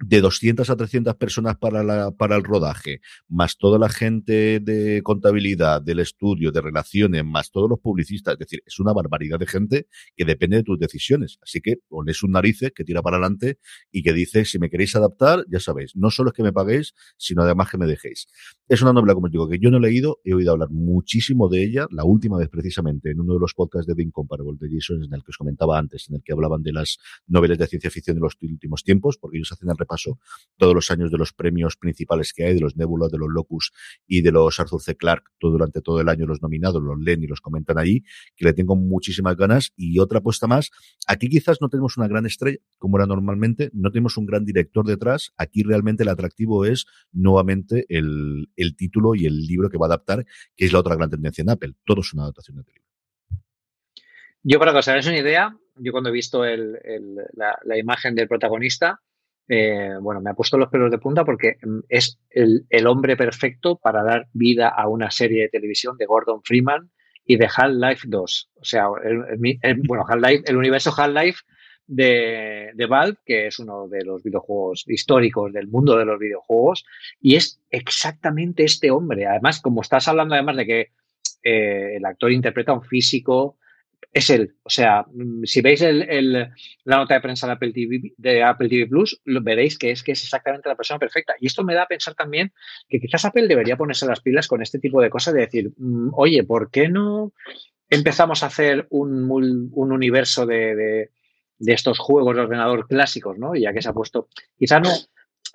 de 200 a 300 personas para, la, para el rodaje, más toda la gente de contabilidad, del estudio, de relaciones, más todos los publicistas. Es decir, es una barbaridad de gente que depende de tus decisiones. Así que pones un narices que tira para adelante y que dice, si me queréis adaptar, ya sabéis, no solo es que me paguéis, sino además que me dejéis. Es una novela, como os digo, que yo no he leído, he oído hablar muchísimo de ella, la última vez precisamente en uno de los podcasts de The Incomparable de Jason, en el que os comentaba antes, en el que hablaban de las novelas de ciencia ficción de los últimos tiempos, porque ellos hacen el repaso todos los años de los premios principales que hay, de los Nebula, de los Locus y de los Arthur C. Clarke, todo, durante todo el año los nominados, los leen y los comentan ahí, que le tengo muchísimas ganas. Y otra apuesta más, aquí quizás no tenemos una gran estrella, como era normalmente, no tenemos un gran director detrás, aquí realmente el atractivo es nuevamente el, el título y el libro que va a adaptar, que es la otra gran tendencia en Apple. Todo es una adaptación de libro. Yo, para que os hagáis una idea, yo cuando he visto el, la, imagen del protagonista, eh, bueno, me ha puesto los pelos de punta porque mm, es el, hombre perfecto para dar vida a una serie de televisión de Gordon Freeman y de Half-Life 2. O sea, el, bueno, Half-Life, el universo Half-Life de, de, Valve, que es uno de los videojuegos históricos del mundo de los videojuegos, y es exactamente este hombre. Además, como estás hablando además de que eh, el actor interpreta a un físico, es él. O sea, mm, si veis el, el, la nota de prensa de Apple, TV, de Apple TV Plus, lo veréis que es que es exactamente la persona perfecta. Y esto me da a pensar también que quizás Apple debería ponerse las pilas con este tipo de cosas de decir, mm, oye, ¿por qué no empezamos a hacer un, un universo de, de, estos juegos de ordenador clásicos, ¿no? Ya que se ha puesto, quizás no.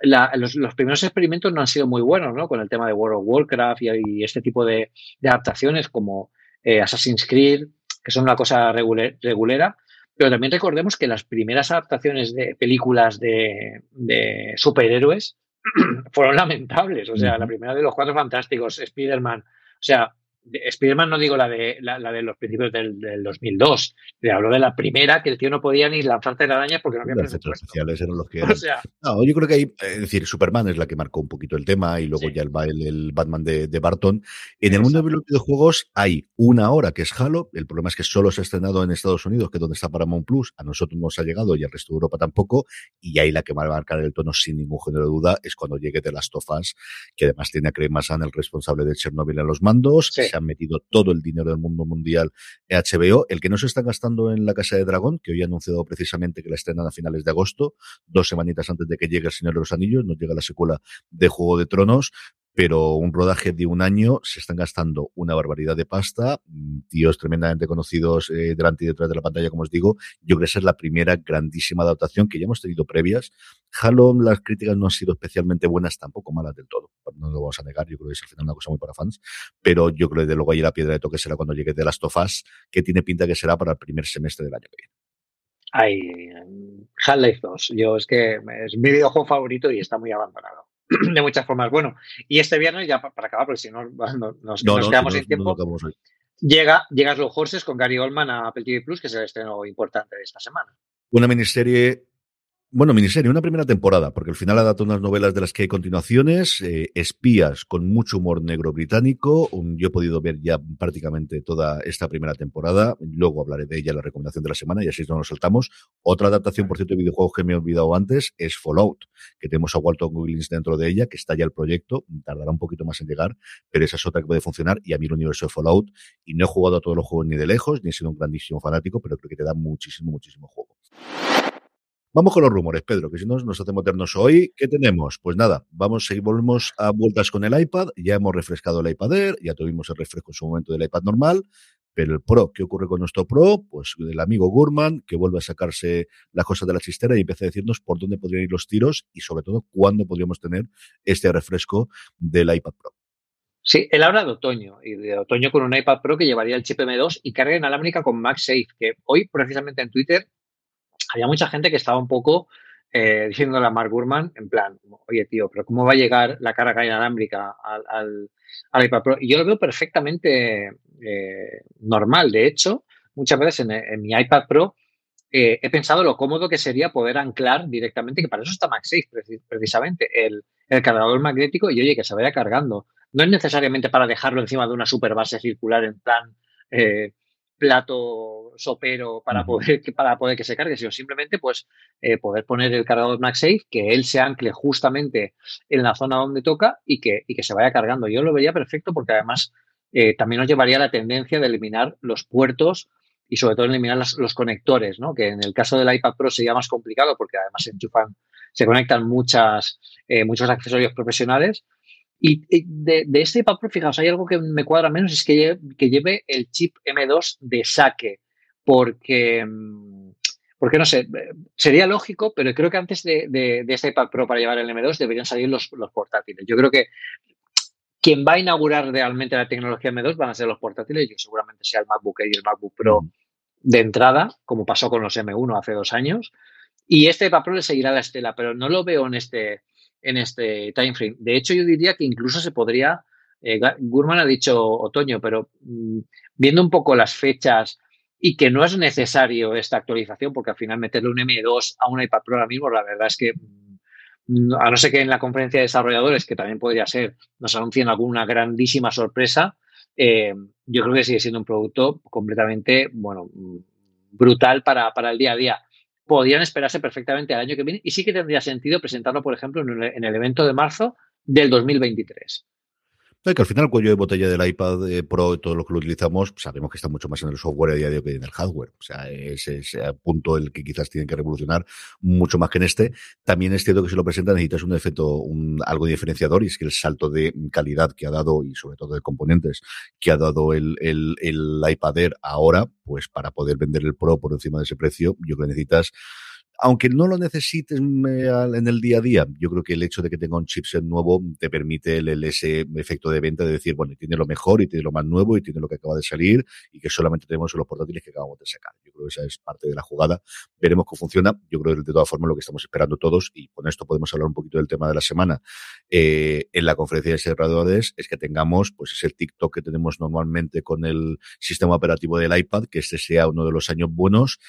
Los, primeros experimentos no han sido muy buenos, ¿no? Con el tema de World of Warcraft y, este tipo de, de adaptaciones como eh, Assassin's Creed, que son una cosa regular, regulera, pero también recordemos que las primeras adaptaciones de películas de, de superhéroes [clears throat] fueron lamentables. O sea, la primera de los Cuatro Fantásticos, Spider-Man, o sea, Spider-Man no digo la de, la, la de los principios del, del, 2002, le hablo de la primera que el tío no podía ni lanzar telarañas porque no había Los efectos especiales eran los que [laughs] eran. O sea, no, yo creo que hay, es decir, Superman es la que marcó un poquito el tema y luego sí. ya el, el, el, Batman de, de Barton. En el mundo de los videojuegos hay una hora que es Halo, el problema es que solo se ha estrenado en Estados Unidos, que es donde está Paramount Plus, a nosotros nos ha llegado y al resto de Europa tampoco, y ahí la que va a marcar el tono sin ningún género de duda es cuando llegue de las tofas, que además tiene a Craig Massan, el responsable de Chernobyl en los mandos, sí. Se han metido todo el dinero del mundo mundial en HBO, el que no se está gastando en la Casa de Dragón, que hoy ha anunciado precisamente que la estrenan a finales de agosto, dos semanitas antes de que llegue el Señor de los Anillos, nos llega la secuela de Juego de Tronos, pero un rodaje de un año se están gastando una barbaridad de pasta, tíos tremendamente conocidos eh, delante y detrás de la pantalla, como os digo. Yo creo que esa es la primera grandísima adaptación que ya hemos tenido previas. Halo, las críticas no han sido especialmente buenas, tampoco malas del todo. No lo vamos a negar, yo creo que es al final una cosa muy para fans, pero yo creo que de luego ahí la piedra de toque será cuando llegue de las tofas, que tiene pinta que será para el primer semestre del año que viene. Ay, Half-Life 2. Yo es que es mi videojuego favorito y está muy abandonado [clears throat] de muchas formas. Bueno, y este viernes, ya para acabar, porque si no, nos, nos, no, nos quedamos no, sin tiempo, llega, llega Slow Horses con Gary Oldman a Apple TV Plus, que es el estreno importante de esta semana. Una miniserie bueno, miniserie, una primera temporada, porque al final adapta unas novelas de las que hay continuaciones, eh, espías con mucho humor negro británico. Yo he podido ver ya prácticamente toda esta primera temporada. Luego hablaré de ella, la recomendación de la semana, y así no nos saltamos. Otra adaptación, por cierto, de videojuegos que me he olvidado antes es Fallout, que tenemos a Walton Goggins dentro de ella, que está ya el proyecto. Tardará un poquito más en llegar, pero esa es otra que puede funcionar. Y a mí el universo de Fallout, y no he jugado a todos los juegos ni de lejos, ni he sido un grandísimo fanático, pero creo que te da muchísimo, muchísimo juego. Vamos con los rumores, Pedro, que si no nos hacemos eternos hoy. ¿Qué tenemos? Pues nada, vamos a volvemos a vueltas con el iPad. Ya hemos refrescado el iPad Air, ya tuvimos el refresco en su momento del iPad normal, pero el Pro, ¿qué ocurre con nuestro Pro? Pues el amigo Gurman, que vuelve a sacarse las cosas de la chistera y empieza a decirnos por dónde podrían ir los tiros y sobre todo cuándo podríamos tener este refresco del iPad Pro. Sí, él habla de otoño, y de otoño con un iPad Pro que llevaría el chip M2 y carga inalámbrica con MagSafe, que hoy precisamente en Twitter había mucha gente que estaba un poco eh, diciéndole a Mark Gurman, en plan, oye tío, pero ¿cómo va a llegar la carga inalámbrica al, al, iPad Pro? Y yo lo veo perfectamente eh, normal. De hecho, muchas veces en, en mi iPad Pro eh, he pensado lo cómodo que sería poder anclar directamente, que para eso está MagSafe precisamente, el, el cargador magnético y oye, que se vaya cargando. No es necesariamente para dejarlo encima de una super base circular en plan eh, plato sopero para poder, que, para poder que se cargue, sino simplemente pues eh, poder poner el cargador MagSafe, que él se ancle justamente en la zona donde toca y que, y que se vaya cargando. Yo lo vería perfecto porque además eh, también nos llevaría la tendencia de eliminar los puertos y sobre todo eliminar las, los conectores, ¿no? que en el caso del iPad Pro sería más complicado porque además se enchufan, se conectan muchas, eh, muchos accesorios profesionales y de, de este iPad Pro, fijaos, hay algo que me cuadra menos, es que lleve, que lleve el chip M2 de saque, porque, porque no sé, sería lógico, pero creo que antes de, de, este iPad Pro para llevar el M2 deberían salir los, los portátiles. Yo creo que quien va a inaugurar realmente la tecnología M2 van a ser los portátiles. Yo seguramente sea el MacBook Air y el MacBook Pro mm. de entrada, como pasó con los M1 hace dos años. Y este iPad Pro le seguirá la estela, pero no lo veo en este, en este time frame. De hecho, yo diría que incluso se podría, eh, Gurman ha dicho otoño, pero mm, viendo un poco las fechas y que no es necesario esta actualización, porque al final meterle un M2 a un iPad Pro ahora mismo, la verdad es que mm, a no ser que en la conferencia de desarrolladores, que también podría ser, nos anuncien alguna grandísima sorpresa, eh, yo creo que sigue siendo un producto completamente, bueno, mm, brutal para, para el día a día. Podrían esperarse perfectamente al año que viene y sí que tendría sentido presentarlo, por ejemplo, en el evento de marzo del 2023 que al final el cuello de botella del iPad eh, Pro, todo lo que lo utilizamos, sabemos que está mucho más en el software a día de hoy que en el hardware. O sea, es ese punto el que quizás tienen que revolucionar mucho más que en este. También es cierto que si lo presentan necesitas un efecto, un, algo diferenciador y es que el salto de calidad que ha dado y sobre todo de componentes que ha dado el, el, el iPad Air ahora, pues para poder vender el Pro por encima de ese precio, yo creo que necesitas aunque no lo necesites en el día a día, yo creo que el hecho de que tenga un chipset nuevo te permite el, ese efecto de venta de decir, bueno, tiene lo mejor y tiene lo más nuevo y tiene lo que acaba de salir y que solamente tenemos los portátiles que acabamos de sacar. Yo creo que esa es parte de la jugada. Veremos cómo funciona. Yo creo que de todas formas lo que estamos esperando todos, y con esto podemos hablar un poquito del tema de la semana, eh, en la conferencia de desarrolladores, es que tengamos pues ese TikTok que tenemos normalmente con el sistema operativo del iPad, que este sea uno de los años buenos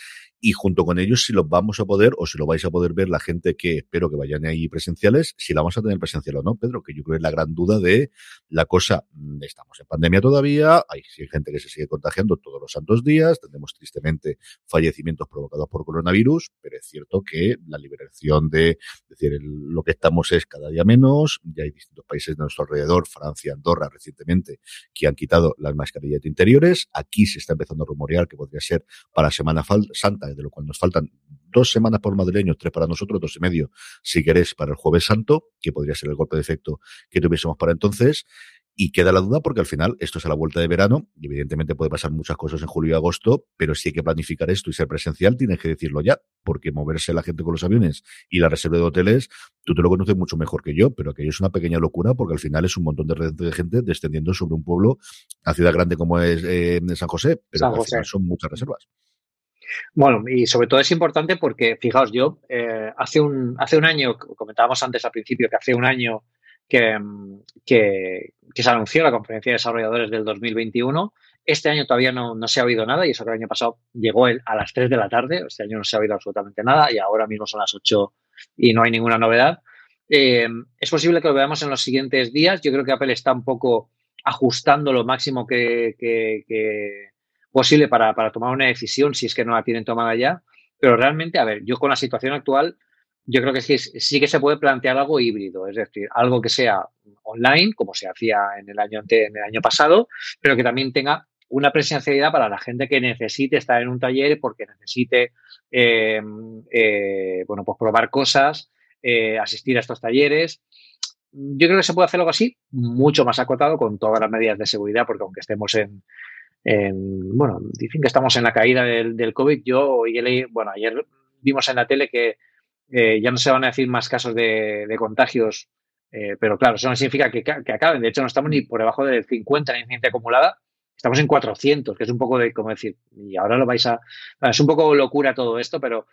y junto con ellos si los vamos a poder o si lo vais a poder ver la gente que espero que vayan ahí presenciales, si la vamos a tener presencial o no, Pedro, que yo creo que es la gran duda de la cosa, mm, estamos en pandemia todavía, hay gente que se sigue contagiando todos los santos días, tenemos tristemente fallecimientos provocados por coronavirus, pero es cierto que la liberación de, es decir, lo que estamos es cada día menos, ya hay distintos países de nuestro alrededor, Francia, Andorra recientemente, que han quitado las mascarillas interiores, aquí se está empezando a rumorear que podría ser para Semana Santa de lo cual nos faltan dos semanas por madrileños, tres para nosotros, dos y medio, si querés, para el Jueves Santo, que podría ser el golpe de efecto que tuviésemos para entonces. Y queda la duda porque al final esto es a la vuelta de verano y evidentemente puede pasar muchas cosas en julio y agosto, pero si hay que planificar esto y ser presencial, tienes que decirlo ya, porque moverse la gente con los aviones y la reserva de hoteles, tú te lo conoces mucho mejor que yo, pero aquello es una pequeña locura porque al final es un montón de, gente descendiendo sobre un pueblo, una ciudad grande como es eh, San José, pero al final son muchas reservas. Bueno, y sobre todo es importante porque, fijaos, yo eh, hace, un, hace un año, comentábamos antes al principio que hace un año que, que, se anunció la conferencia de desarrolladores del 2021. Este año todavía no, se ha oído nada y eso que el año pasado llegó a las 3 de la tarde. Este año no se ha oído absolutamente nada y ahora mismo son las 8 y no hay ninguna novedad. Eh, es posible que lo veamos en los siguientes días. Yo creo que Apple está un poco ajustando lo máximo que, posible para, tomar una decisión si es que no la tienen tomada ya. Pero realmente, a ver, yo con la situación actual, yo creo que sí, sí que se puede plantear algo híbrido, es decir, algo que sea online, como se hacía en el año, en el año pasado, pero que también tenga una presencialidad para la gente que necesite estar en un taller porque necesite, eh, eh, bueno, pues probar cosas, eh, asistir a estos talleres. Yo creo que se puede hacer algo así, mucho más acotado con todas las medidas de seguridad, porque aunque estemos en, bueno, dicen que estamos en la caída del, COVID. Yo leí, bueno, ayer vimos en la tele que eh, ya no se van a decir más casos de, contagios, eh, pero claro, eso no significa que, acaben. De hecho, no estamos ni por debajo del 50 en incidencia acumulada. Estamos en 400, que es un poco de, como decir, y ahora lo vais a... es un poco locura todo esto, pero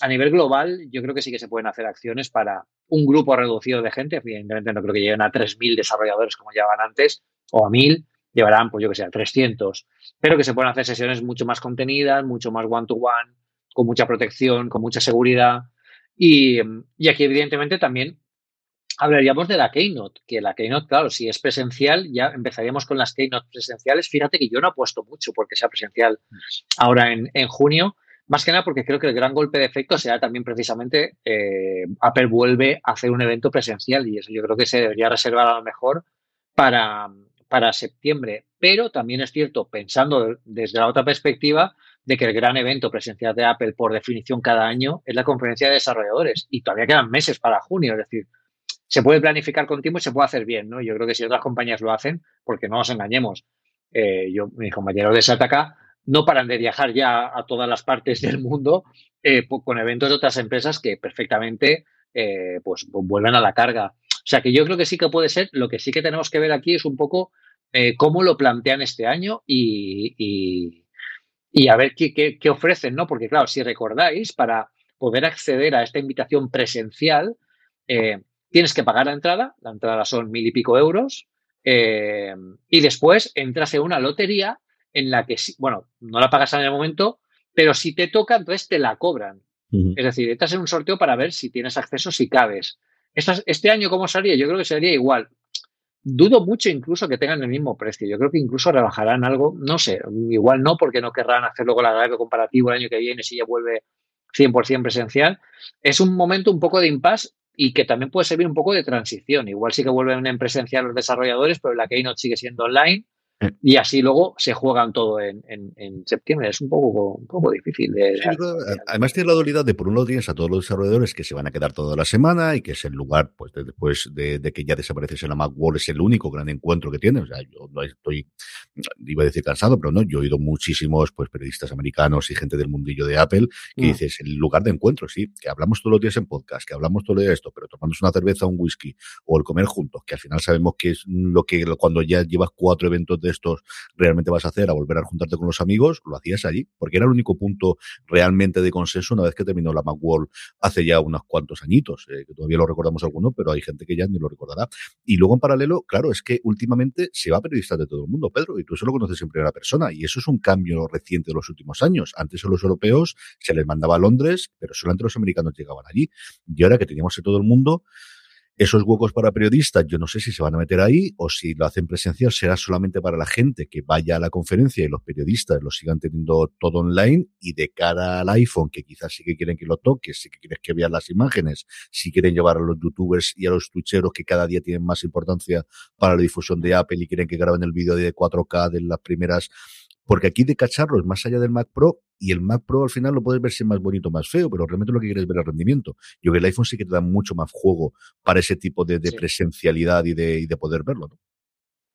a nivel global yo creo que sí que se pueden hacer acciones para un grupo reducido de gente. Evidentemente no creo que lleguen a 3.000 desarrolladores como llevaban antes, o a 1.000, llevarán, pues yo que sé, 300, pero que se pueden hacer sesiones mucho más contenidas, mucho más one-to-one, con mucha protección, con mucha seguridad. Y, aquí, evidentemente, también hablaríamos de la Keynote, que la Keynote, claro, si es presencial, ya empezaríamos con las Keynote presenciales. Fíjate que yo no apuesto mucho porque sea presencial ahora en, junio, más que nada porque creo que el gran golpe de efecto será también precisamente eh, Apple vuelve a hacer un evento presencial y eso yo creo que se debería reservar a lo mejor para, para septiembre. Pero también es cierto, pensando desde la otra perspectiva, de que el gran evento presencial de Apple, por definición, cada año es la conferencia de desarrolladores. Y todavía quedan meses para junio. Es decir, se puede planificar con tiempo y se puede hacer bien. ¿no? Yo creo que si otras compañías lo hacen, porque no nos engañemos. Eh, yo, mis compañeros de Sataka no paran de viajar ya a todas las partes del mundo eh, con eventos de otras empresas que perfectamente eh, pues vuelven a la carga. O sea que yo creo que sí que puede ser. Lo que sí que tenemos que ver aquí es un poco eh, cómo lo plantean este año y, y, a ver qué, qué, ofrecen, ¿no? Porque claro, si recordáis, para poder acceder a esta invitación presencial, tienes que pagar la entrada. La entrada son mil y pico euros. y después entras en una lotería en la que, bueno, no la pagas en el momento, pero si te toca, entonces te la cobran. Es decir, estás en un sorteo para ver si tienes acceso, si cabes. Este año, ¿cómo sería? Yo creo que sería igual. Dudo mucho incluso que tengan el mismo precio. Yo creo que incluso rebajarán algo, no sé, igual no, porque no querrán hacer luego el agravio comparativo el año que viene si ya vuelve 100% presencial. Es un momento un poco de impasse y que también puede servir un poco de transición. Igual sí que vuelven en presencial los desarrolladores, pero la Keynote sigue siendo online y así luego se juegan todo en, septiembre. Es un poco, un poco difícil. De, además tiene la dualidad de, por un lado, tienes a todos los desarrolladores que se van a quedar toda la semana y que es el lugar, pues después de, que ya desapareces en la Macworld, es el único gran encuentro que tienes. O sea, yo no estoy, iba a decir cansado, pero no, yo he oído muchísimos pues periodistas americanos y gente del mundillo de Apple que mm. dices, el lugar de encuentro, sí, que hablamos todos los días en podcast, que hablamos todo de esto, pero tomando una cerveza, un whisky o el comer juntos, que al final sabemos que es lo que cuando ya llevas cuatro eventos de estos realmente vas a hacer a volver a juntarte con los amigos, lo hacías allí, porque era el único punto realmente de consenso una vez que terminó la Macworld hace ya unos cuantos añitos, eh, que todavía lo recordamos algunos, pero hay gente que ya ni lo recordará. Y luego en paralelo, claro, es que últimamente se va a periodistas de todo el mundo, Pedro, y tú eso lo conoces en primera persona, y eso es un cambio reciente de los últimos años. Antes a los europeos se les mandaba a Londres, pero solamente los americanos llegaban allí. Y ahora que teníamos en todo el mundo, esos huecos para periodistas, yo no sé si se van a meter ahí o si lo hacen presencial, será solamente para la gente que vaya a la conferencia y los periodistas lo sigan teniendo todo online y de cara al iPhone, que quizás sí que quieren que lo toques, sí que quieres que vean las imágenes, si quieren llevar a los youtubers y a los twitcheros que cada día tienen más importancia para la difusión de Apple y quieren que graben el vídeo de 4K de las primeras porque aquí de cacharros, más allá del Mac Pro, y el Mac Pro al final lo puedes ver si es más bonito, más feo, pero realmente lo que quieres ver es el rendimiento. Yo creo que el iPhone sí que te da mucho más juego para ese tipo de, presencialidad y de, de, poder verlo. ¿no?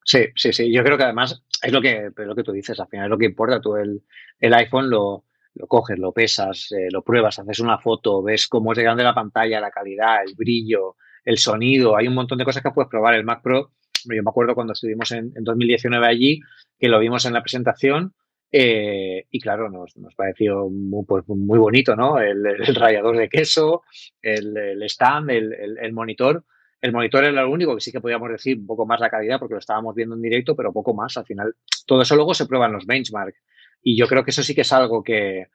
Sí, sí, sí. Yo creo que además es lo que, lo que tú dices, al final es lo que importa. Tú el, el iPhone lo, lo coges, lo pesas, eh, lo pruebas, haces una foto, ves cómo es de grande la pantalla, la calidad, el brillo, el sonido. Hay un montón de cosas que puedes probar. El Mac Pro yo me acuerdo cuando estuvimos en, 2019 allí, que lo vimos en la presentación. Eh, y claro, nos, pareció muy, pues, muy bonito, ¿no? El, rallador de queso, el, stand, el, monitor. El monitor era lo único que sí que podíamos decir un poco más la calidad porque lo estábamos viendo en directo, pero poco más. Al final, todo eso luego se prueba en los benchmarks. Y yo creo que eso sí que es algo que,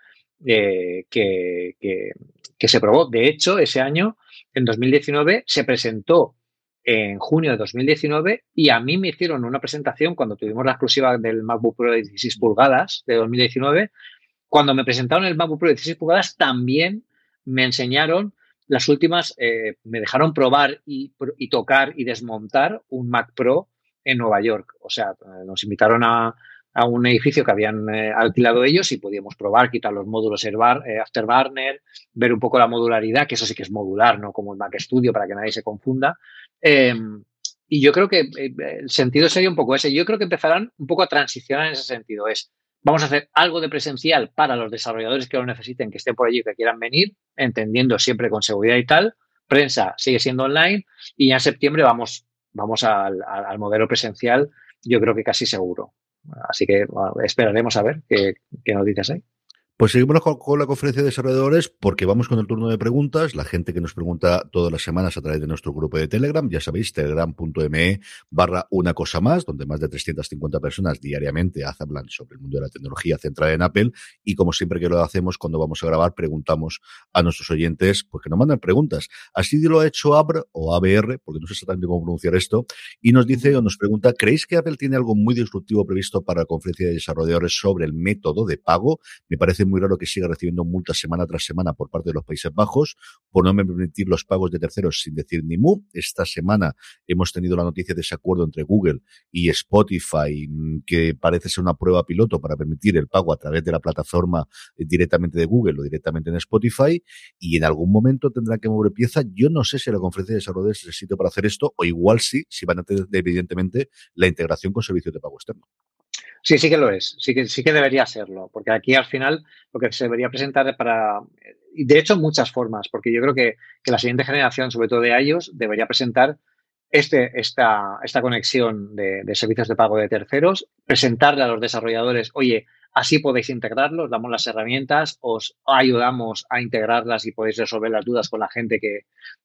eh, que, que, se probó. De hecho, ese año, en 2019, se presentó en junio de 2019 y a mí me hicieron una presentación cuando tuvimos la exclusiva del MacBook Pro de 16 pulgadas de 2019. Cuando me presentaron el MacBook Pro de 16 pulgadas también me enseñaron las últimas, eh, me dejaron probar y, tocar y desmontar un Mac Pro en Nueva York. O sea, nos invitaron a, un edificio que habían eh, alquilado ellos y podíamos probar, quitar los módulos eh, Afterburner, ver un poco la modularidad, que eso sí que es modular, no como el Mac Studio para que nadie se confunda. Em, y yo creo que eh, el sentido sería un poco ese. Yo creo que empezarán un poco a transicionar en ese sentido. Es, vamos a hacer algo de presencial para los desarrolladores que lo necesiten, que estén por allí, que quieran venir, entendiendo siempre con seguridad y tal. Prensa sigue siendo online y ya en septiembre vamos, vamos al, modelo presencial, yo creo que casi seguro. Así que esperaremos a ver qué, qué nos dices ahí. Pues seguimos con, la conferencia de desarrolladores porque vamos con el turno de preguntas. La gente que nos pregunta todas las semanas a través de nuestro grupo de Telegram, ya sabéis, telegram.me barra una cosa más, donde más de 350 personas diariamente hablan sobre el mundo de la tecnología centrada en Apple. Y como siempre que lo hacemos cuando vamos a grabar, preguntamos a nuestros oyentes, pues que nos mandan preguntas. Así lo ha hecho ABR o ABR, porque no sé exactamente cómo pronunciar esto, y nos dice o nos pregunta, ¿creéis que Apple tiene algo muy disruptivo previsto para la conferencia de desarrolladores sobre el método de pago? Me parece muy raro que siga recibiendo multas semana tras semana por parte de los Países Bajos por no permitir los pagos de terceros sin decir ni mu. Esta semana hemos tenido la noticia de ese acuerdo entre Google y Spotify, mm, que parece ser una prueba piloto para permitir el pago a través de la plataforma directamente de Google o directamente en Spotify, y en algún momento tendrá que mover pieza. Yo no sé si la conferencia de desarrollo es el sitio para hacer esto, o igual sí, si van a tener evidentemente la integración con servicios de pago externo. Sí, sí que lo es, sí que, sí que debería serlo, porque aquí al final lo que se debería presentar para, de hecho muchas formas, porque yo creo que, que la siguiente generación, sobre todo de iOS, debería presentar este, esta, esta conexión de, de, servicios de pago de terceros, presentarle a los desarrolladores, oye, así podéis integrarlos, damos las herramientas, os ayudamos a integrarlas y podéis resolver las dudas con la gente que,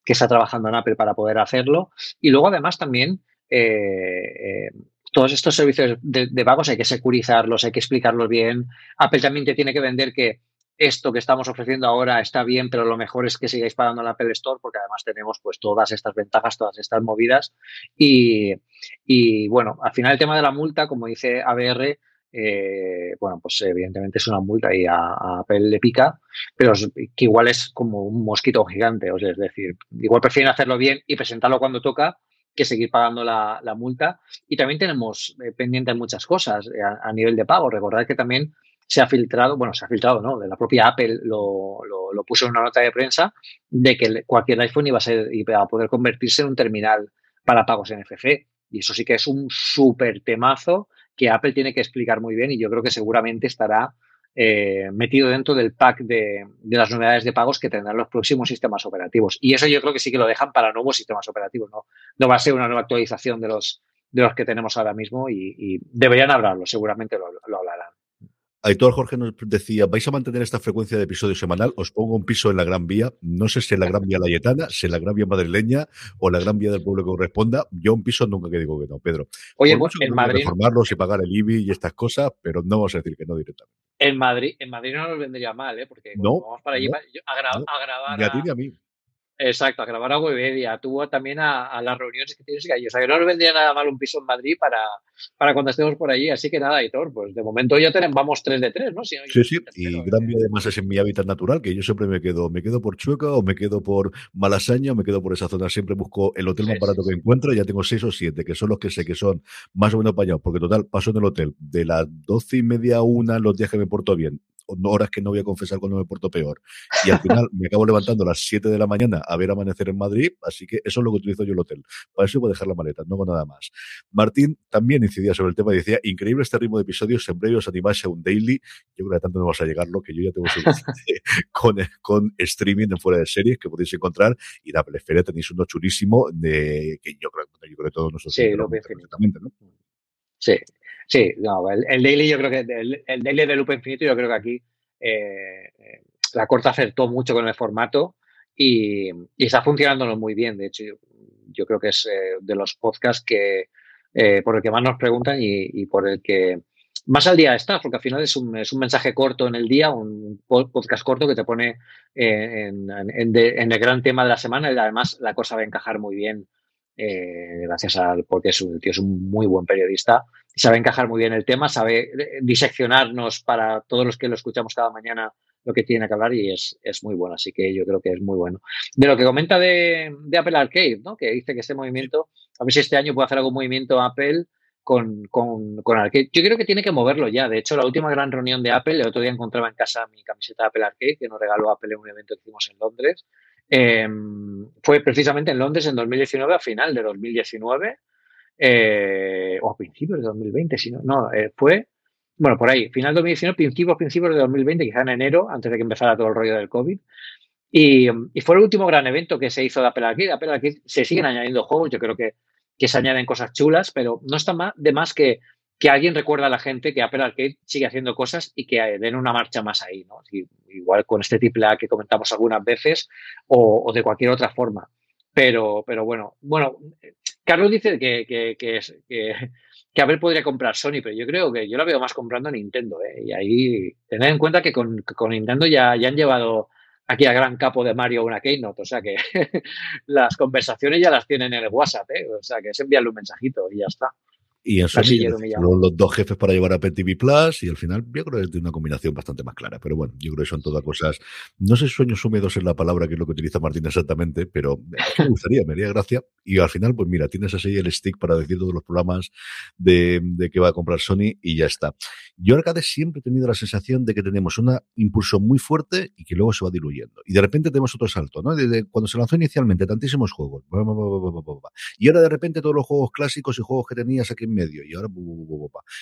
que está trabajando en Apple para poder hacerlo. Y luego además también... Eh, eh, todos estos servicios de, de, pagos hay que securizarlos, hay que explicarlos bien. Apple también te tiene que vender que esto que estamos ofreciendo ahora está bien, pero lo mejor es que sigáis pagando en la Apple Store porque además tenemos pues todas estas ventajas, todas estas movidas. Y, bueno, al final el tema de la multa, como dice ABR, eh, bueno, pues evidentemente es una multa y a, Apple le pica, pero que igual es como un mosquito gigante, o sea, es decir, igual prefieren hacerlo bien y presentarlo cuando toca que seguir pagando la, multa. Y también tenemos eh, pendientes muchas cosas eh, a, nivel de pago. Recordad que también se ha filtrado, bueno, se ha filtrado, ¿no? De la propia Apple lo, lo, lo puso en una nota de prensa de que cualquier iPhone iba a, ser, iba a poder convertirse en un terminal para pagos NFC. Y eso sí que es un súper temazo que Apple tiene que explicar muy bien y yo creo que seguramente estará eh, metido dentro del pack de, de, las novedades de pagos que tendrán los próximos sistemas operativos. Y eso yo creo que sí que lo dejan para nuevos sistemas operativos, ¿no? No va a ser una nueva actualización de los, de los que tenemos ahora mismo y, y deberían hablarlo, seguramente lo, lo hablarán. Aitor Jorge nos decía, vais a mantener esta frecuencia de episodio semanal, os pongo un piso en la Gran Vía, no sé si en la Gran Vía layetana, si en la Gran Vía madrileña o la Gran Vía del pueblo que corresponda, yo un piso nunca que digo que no, Pedro. Oye, pues en Madrid... Reformarlos y pagar el IBI y estas cosas, pero no vamos a decir que no directamente. En Madrid, en Madrid no nos vendría mal, ¿eh? porque no, vamos para allí no, a, gra no, a, grabar... Ni a ti ni a mí. Exacto, a grabar a Webedia, tú también a, a, las reuniones que tienes que allí. O sea, que no nos vendría nada mal un piso en Madrid para, para cuando estemos por allí. Así que nada, Aitor, pues de momento ya tenemos, vamos 3 de 3, ¿no? Sí, sí, sí. y Gran Vía además es en mi hábitat natural, que yo siempre me quedo, me quedo por Chueca o me quedo por Malasaña o me quedo por esa zona. Siempre busco el hotel más sí, barato sí, que sí. encuentro. Ya tengo 6 o 7, que son los que sé que son más o menos apañados, porque total, paso en el hotel de las 12 y media a una los días que me porto bien horas que no voy a confesar cuando me porto peor. Y al final me acabo levantando a las 7 de la mañana a ver amanecer en Madrid, así que eso es lo que utilizo yo el hotel. Para eso voy a dejar la maleta, no hago nada más. Martín también incidía sobre el tema y decía, increíble este ritmo de episodios, en breve os animáis a un daily. Yo creo que tanto no vas a llegarlo, que yo ya tengo [laughs] con, con streaming en fuera de series que podéis encontrar. Y la Esfera tenéis uno chulísimo de que yo creo, yo creo que todos nosotros sí, lo perfectamente, ¿no? Sí, Sí, no, el, el, daily yo creo que el, el, daily de Loop Infinito yo creo que aquí eh, la corta acertó mucho con el formato y, está funcionando muy bien. De hecho, yo, yo creo que es eh, de los podcasts que eh, por el que más nos preguntan y, por el que más al día está, porque al final es un, es un mensaje corto en el día, un podcast corto que te pone en, en el gran tema de la semana y además la cosa va a encajar muy bien eh, gracias al, porque es un, tío es un muy buen periodista, sabe encajar muy bien el tema, sabe diseccionarnos para todos los que lo escuchamos cada mañana lo que tiene que hablar y es, es muy bueno, así que yo creo que es muy bueno. De lo que comenta de, de Apple Arcade, ¿no? que dice que este movimiento, a ver si este año puede hacer algún movimiento Apple con, con, con Arcade. Yo creo que tiene que moverlo ya. De hecho, la última gran reunión de Apple, el otro día encontraba en casa mi camiseta de Apple Arcade, que nos regaló Apple en un evento que hicimos en Londres. Eh, fue precisamente en Londres en 2019, a final de 2019, eh, o a principios de 2020, si no, no, eh, fue, bueno, por ahí, final de 2019, principios, principios de 2020, quizá en enero, antes de que empezara todo el rollo del COVID. Y, y, fue el último gran evento que se hizo de Apple Arcade. Apple Arcade se siguen añadiendo juegos, yo creo que, que se añaden cosas chulas, pero no está de más que que alguien recuerda a la gente que Apple Arcade sigue haciendo cosas y que den una marcha más ahí, ¿no? Igual con este triple que comentamos algunas veces o, de cualquier otra forma. Pero, pero bueno, bueno, Carlos dice que, que, que Apple podría comprar Sony, pero yo creo que yo la veo más comprando Nintendo, ¿eh? Y ahí tened en cuenta que con, con Nintendo ya, ya han llevado aquí al gran capo de Mario una Keynote, o sea que [laughs] las conversaciones ya las tienen en el WhatsApp, ¿eh? O sea que es enviarle un mensajito y ya está. Y en Sony los, los, dos jefes para llevar a Apple TV Plus y al final yo creo que es una combinación bastante más clara. Pero bueno, yo creo que son todas cosas. No sé si sueños húmedos es la palabra que es lo que utiliza Martín exactamente, pero me [laughs] gustaría, me haría gracia Y al final, pues mira, tienes así el stick para decir todos los programas de, de que va a comprar Sony y ya está. Yo Arcade siempre he tenido la sensación de que tenemos un impulso muy fuerte y que luego se va diluyendo. Y de repente tenemos otro salto, ¿no? Desde cuando se lanzó inicialmente tantísimos juegos. Y ahora de repente todos los juegos clásicos y juegos que tenías aquí en medio. Y ahora,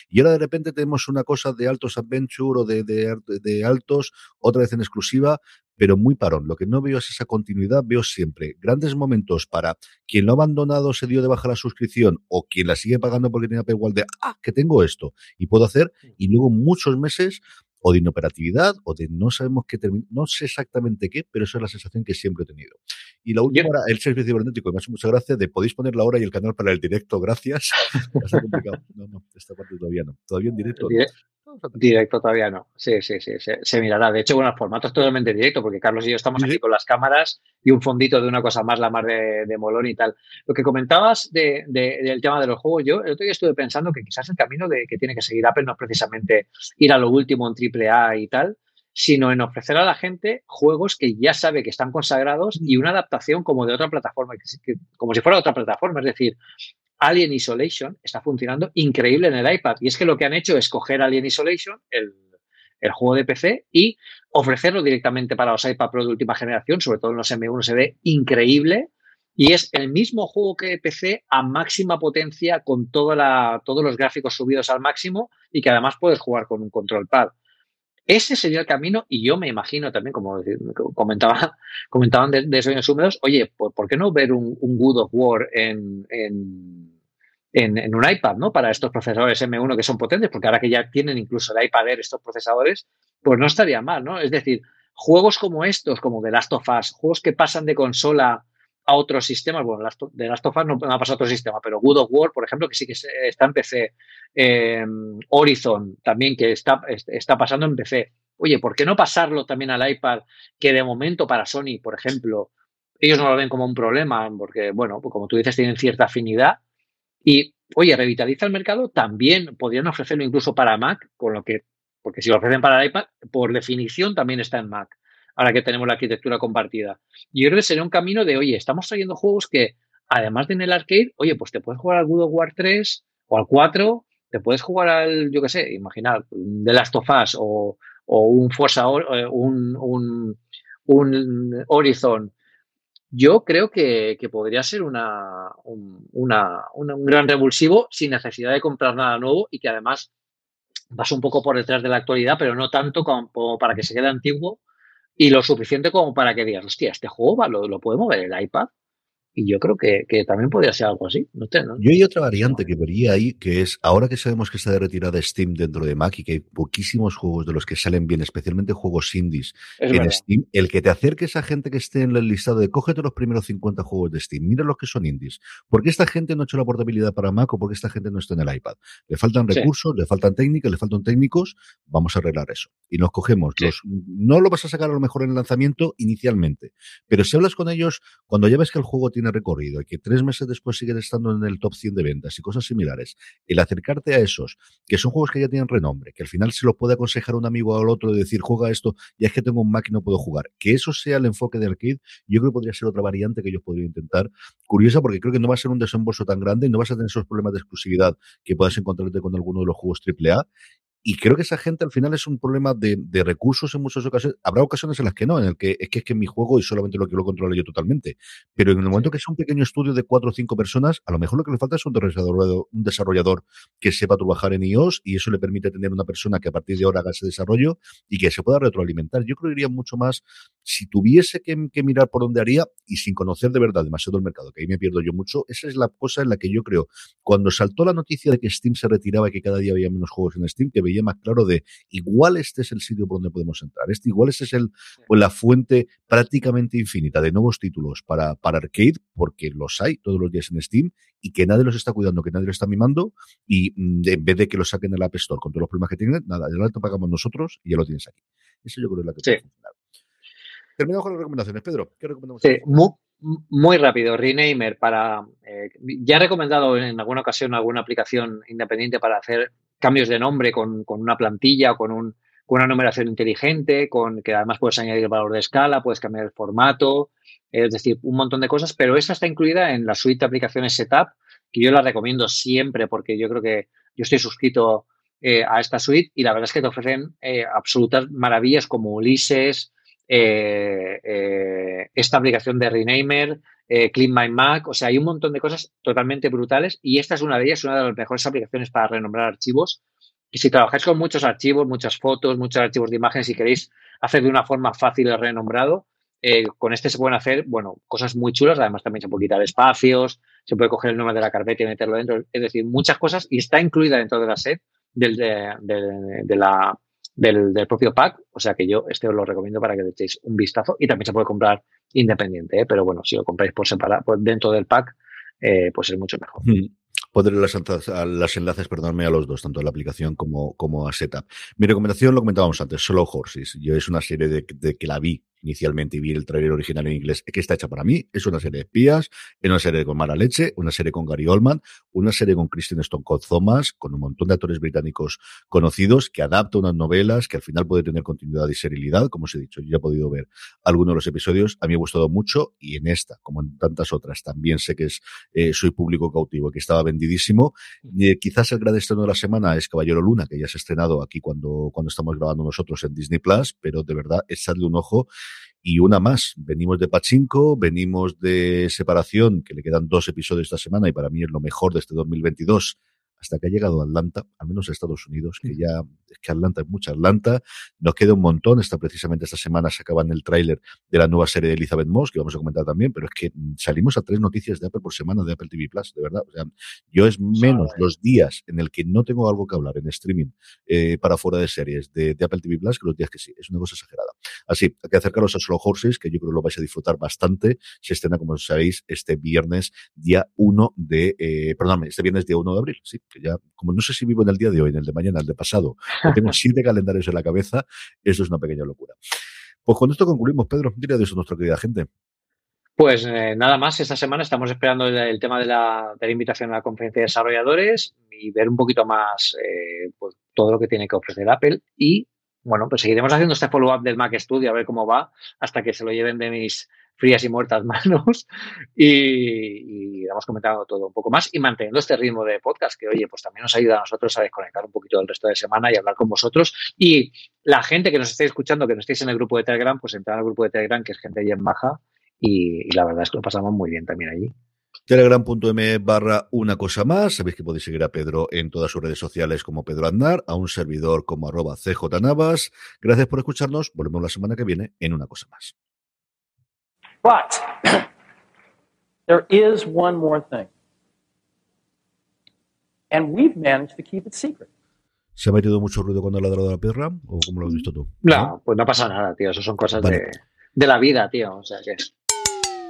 y ahora de repente tenemos una cosa de altos adventure o de, de, de altos, otra vez en exclusiva, pero muy parón. Lo que no veo es esa continuidad, veo siempre grandes momentos para quien lo ha abandonado, se dio de baja la suscripción o quien la sigue pagando porque tiene igual de, ah, que tengo esto y puedo hacer, y luego muchos meses o de inoperatividad o de no sabemos qué no sé exactamente qué, pero esa es la sensación que siempre he tenido. Y la última el servicio cibernético, me hace muchas gracias, de podéis poner la hora y el canal para el directo, gracias. [laughs] no, no, esta parte todavía no. Todavía en [laughs] directo. Directo todavía no. Sí, sí, sí, se, mirará. De hecho, bueno, el formato es totalmente directo, porque Carlos y yo estamos aquí con las cámaras y un fondito de una cosa más, la más de, molón y tal. Lo que comentabas de, del tema de los juegos, yo el otro día estuve pensando que quizás el camino de que tiene que seguir Apple no es precisamente ir a lo último en AAA y tal, sino en ofrecer a la gente juegos que ya sabe que están consagrados y una adaptación como de otra plataforma, como si fuera otra plataforma. Es decir, Alien Isolation está funcionando increíble en el iPad. Y es que lo que han hecho es coger Alien Isolation, el, juego de PC, y ofrecerlo directamente para los iPad Pro de última generación, sobre todo en los M1 se ve increíble. Y es el mismo juego que PC a máxima potencia con todos los gráficos subidos al máximo y que además puedes jugar con un control pad. Ese sería el camino y yo me imagino también, como comentaba, comentaban de, Sueños Húmedos, oye, ¿por, qué no ver un, Good of War en, un iPad, ¿no? Para estos procesadores M1 que son potentes, porque ahora que ya tienen incluso el iPad Air estos procesadores, pues no estaría mal, ¿no? Es decir, juegos como estos, como The Last of Us, juegos que pasan de consola a otros sistemas, bueno, The Last of Us no, ha pasado a otro sistema, pero Good of War, por ejemplo, que sí que está en PC, eh, Horizon también, que está, está pasando en PC. Oye, ¿por qué no pasarlo también al iPad, que de momento para Sony, por ejemplo, ellos no lo ven como un problema, porque, bueno, pues como tú dices, tienen cierta afinidad, y, oye, revitaliza el mercado, también podrían ofrecerlo incluso para Mac, con lo que, porque si lo ofrecen para el iPad, por definición también está en Mac, ahora que tenemos la arquitectura compartida. Y yo creo que sería un camino de, oye, estamos trayendo juegos que, además de en el arcade, oye, pues te puedes jugar al God of War 3 o al 4, te puedes jugar al, yo qué sé, imaginar, The Last of Us o, un Forza, eh, un, un, un Horizon yo creo que, podría ser una, un, un, gran revulsivo sin necesidad de comprar nada nuevo y que además vas un poco por detrás de la actualidad, pero no tanto como, para que se quede antiguo y lo suficiente como para que digas, hostia, este juego lo, lo puede mover el iPad. Y yo creo que, también podría ser algo así. ¿no? Yo hay otra variante que vería ahí, que es ahora que sabemos que está de retirada Steam dentro de Mac y que hay poquísimos juegos de los que salen bien, especialmente juegos indies en Steam, el que te acerques a gente que esté en el listado de cógete los primeros 50 juegos de Steam, mira los que son indies. ¿Por qué esta gente no ha hecho la portabilidad para Mac o por qué esta gente no está en el iPad? Le faltan recursos, le faltan técnicas, le faltan técnicos, vamos a arreglar eso. Y nos cogemos los, no lo vas a sacar a lo mejor en el lanzamiento inicialmente, pero si hablas con ellos, cuando ya ves que el juego tiene recorrido y que tres meses después siguen estando en el top 100 de ventas y cosas similares, el acercarte a esos, que son juegos que ya tienen renombre, que al final se los puede aconsejar un amigo al otro de decir, juega esto, y es que tengo un Mac y no puedo jugar, que eso sea el enfoque de arcade, yo creo que podría ser otra variante que ellos podrían intentar. Curiosa porque creo que no va a ser un desembolso tan grande y no vas a tener esos problemas de exclusividad que puedas encontrarte con alguno de los juegos AAA y creo que esa gente al final es un problema de, de, recursos en muchas ocasiones. Habrá ocasiones en las que no, en el que es que es que mi juego y solamente lo quiero controlar yo totalmente. Pero en el momento que es un pequeño estudio de cuatro o cinco personas, a lo mejor lo que le falta es un desarrollador, un desarrollador que sepa trabajar en iOS y eso le permite tener una persona que a partir de ahora haga ese desarrollo y que se pueda retroalimentar. Yo creo que iría mucho más si tuviese que, que mirar por dónde haría y sin conocer de verdad demasiado el mercado, que ahí me pierdo yo mucho. Esa es la cosa en la que yo creo, cuando saltó la noticia de que Steam se retiraba y que cada día había menos juegos en Steam, que veía más claro de igual este es el sitio por donde podemos entrar. Este igual este es el, pues, la fuente prácticamente infinita de nuevos títulos para, para arcade, porque los hay todos los días en Steam y que nadie los está cuidando, que nadie los está mimando y mm, en vez de que lo saquen el App Store con todos los problemas que tienen, nada, ya lo pagamos nosotros y ya lo tienes aquí. Eso yo creo que es la que sí. Terminamos con las recomendaciones. Pedro, ¿qué recomendamos? Sí, muy, rápido. Renamer para. Eh, ya he recomendado en alguna ocasión alguna aplicación independiente para hacer cambios de nombre con, una plantilla, con, un, con una numeración inteligente, con que además puedes añadir valor de escala, puedes cambiar el formato. es decir, un montón de cosas, pero esa está incluida en la suite de aplicaciones Setup, que yo la recomiendo siempre porque yo creo que yo estoy suscrito eh, a esta suite y la verdad es que te ofrecen eh, absolutas maravillas como Ulises, eh, esta aplicación de Renamer, Clean My Mac, o sea, hay un montón de cosas totalmente brutales y esta es una de ellas, una de las mejores aplicaciones para renombrar archivos. Y si trabajáis con muchos archivos, muchas fotos, muchos archivos de imágenes y queréis hacer de una forma fácil el renombrado, con este se pueden hacer, bueno, cosas muy chulas. Además, también se puede quitar espacios, se puede coger el nombre de la carpeta y meterlo dentro. Es decir, muchas cosas y está incluida dentro de la set del, de, la, del, propio pack. O sea que yo este os lo recomiendo para que le echéis un vistazo y también se puede comprar independiente, ¿eh? pero bueno, si lo compráis por separado, pues dentro del pack, eh, pues es mucho mejor. Mm. Pondré las, las enlaces, perdóname, a los dos, tanto a la aplicación como, como a Setup. Mi recomendación lo comentábamos antes, Solo Horses. Yo es una serie de, de que la vi inicialmente y vi el trailer original en inglés, que está hecha para mí. Es una serie de espías, es una serie con Mara Leche, una serie con Gary Oldman, una serie con Kristen Stone Thomas, con un montón de actores británicos conocidos, que adapta unas novelas, que al final puede tener continuidad y serialidad. Como os he dicho, yo ya he podido ver algunos de los episodios. A mí me ha gustado mucho y en esta, como en tantas otras, también sé que es eh, soy público cautivo, que estaba vendidísimo. Eh, quizás el gran estreno de la semana es Caballero Luna, que ya se ha estrenado aquí cuando, cuando estamos grabando nosotros en Disney Plus, pero de verdad, echarle un ojo y una más. Venimos de Pachinko, venimos de Separación, que le quedan dos episodios esta semana y para mí es lo mejor de este 2022 hasta que ha llegado Atlanta, al menos a Estados Unidos, que ya es que Atlanta es mucha Atlanta. Nos queda un montón. Está precisamente esta semana se acaba en el tráiler de la nueva serie de Elizabeth Moss, que vamos a comentar también, pero es que salimos a tres noticias de Apple por semana de Apple TV Plus, de verdad. O sea, yo es menos los días en el que no tengo algo que hablar en streaming eh, para fuera de series de, Apple TV Plus que los días que sí. Es una cosa exagerada. Así, hay que acercaros a Solo Horses, que yo creo que lo vais a disfrutar bastante. Se estrena, como sabéis, este viernes, día 1 de, eh, perdóname, este viernes día 1 de abril, sí, que ya, como no sé si vivo en el día de hoy, en el de mañana, el de pasado, [laughs] tengo siete calendarios en la cabeza, eso es una pequeña locura. Pues con esto concluimos, Pedro. Dile de eso nuestra querida gente. Pues eh, nada más, esta semana estamos esperando el, tema de la, de la, invitación a la conferencia de desarrolladores y ver un poquito más eh, pues, todo lo que tiene que ofrecer Apple y bueno, pues seguiremos haciendo este follow-up del Mac Studio a ver cómo va hasta que se lo lleven de mis frías y muertas [laughs] manos y, y hemos comentado todo un poco más y manteniendo este ritmo de podcast que, oye, pues también nos ayuda a nosotros a desconectar un poquito del resto de semana y hablar con vosotros. Y la gente que nos esté escuchando, que no estéis en el grupo de Telegram, pues entrar al grupo de Telegram, que es gente en baja y, la verdad es que lo pasamos muy bien también allí. Telegram.me barra una cosa más. Sabéis que podéis seguir a Pedro en todas sus redes sociales como Pedro Andar, a un servidor como arroba cjnavas. Gracias por escucharnos. Volvemos la semana que viene en una cosa más. But [clears throat] there is one more thing. And we've managed to keep it secret. ¿Se ha metido mucho ruido cuando ha ladrado la perra? ¿O cómo lo has visto tú? No, pues no pasa nada, tío. Eso son cosas de, de, la vida, tío. O sea que.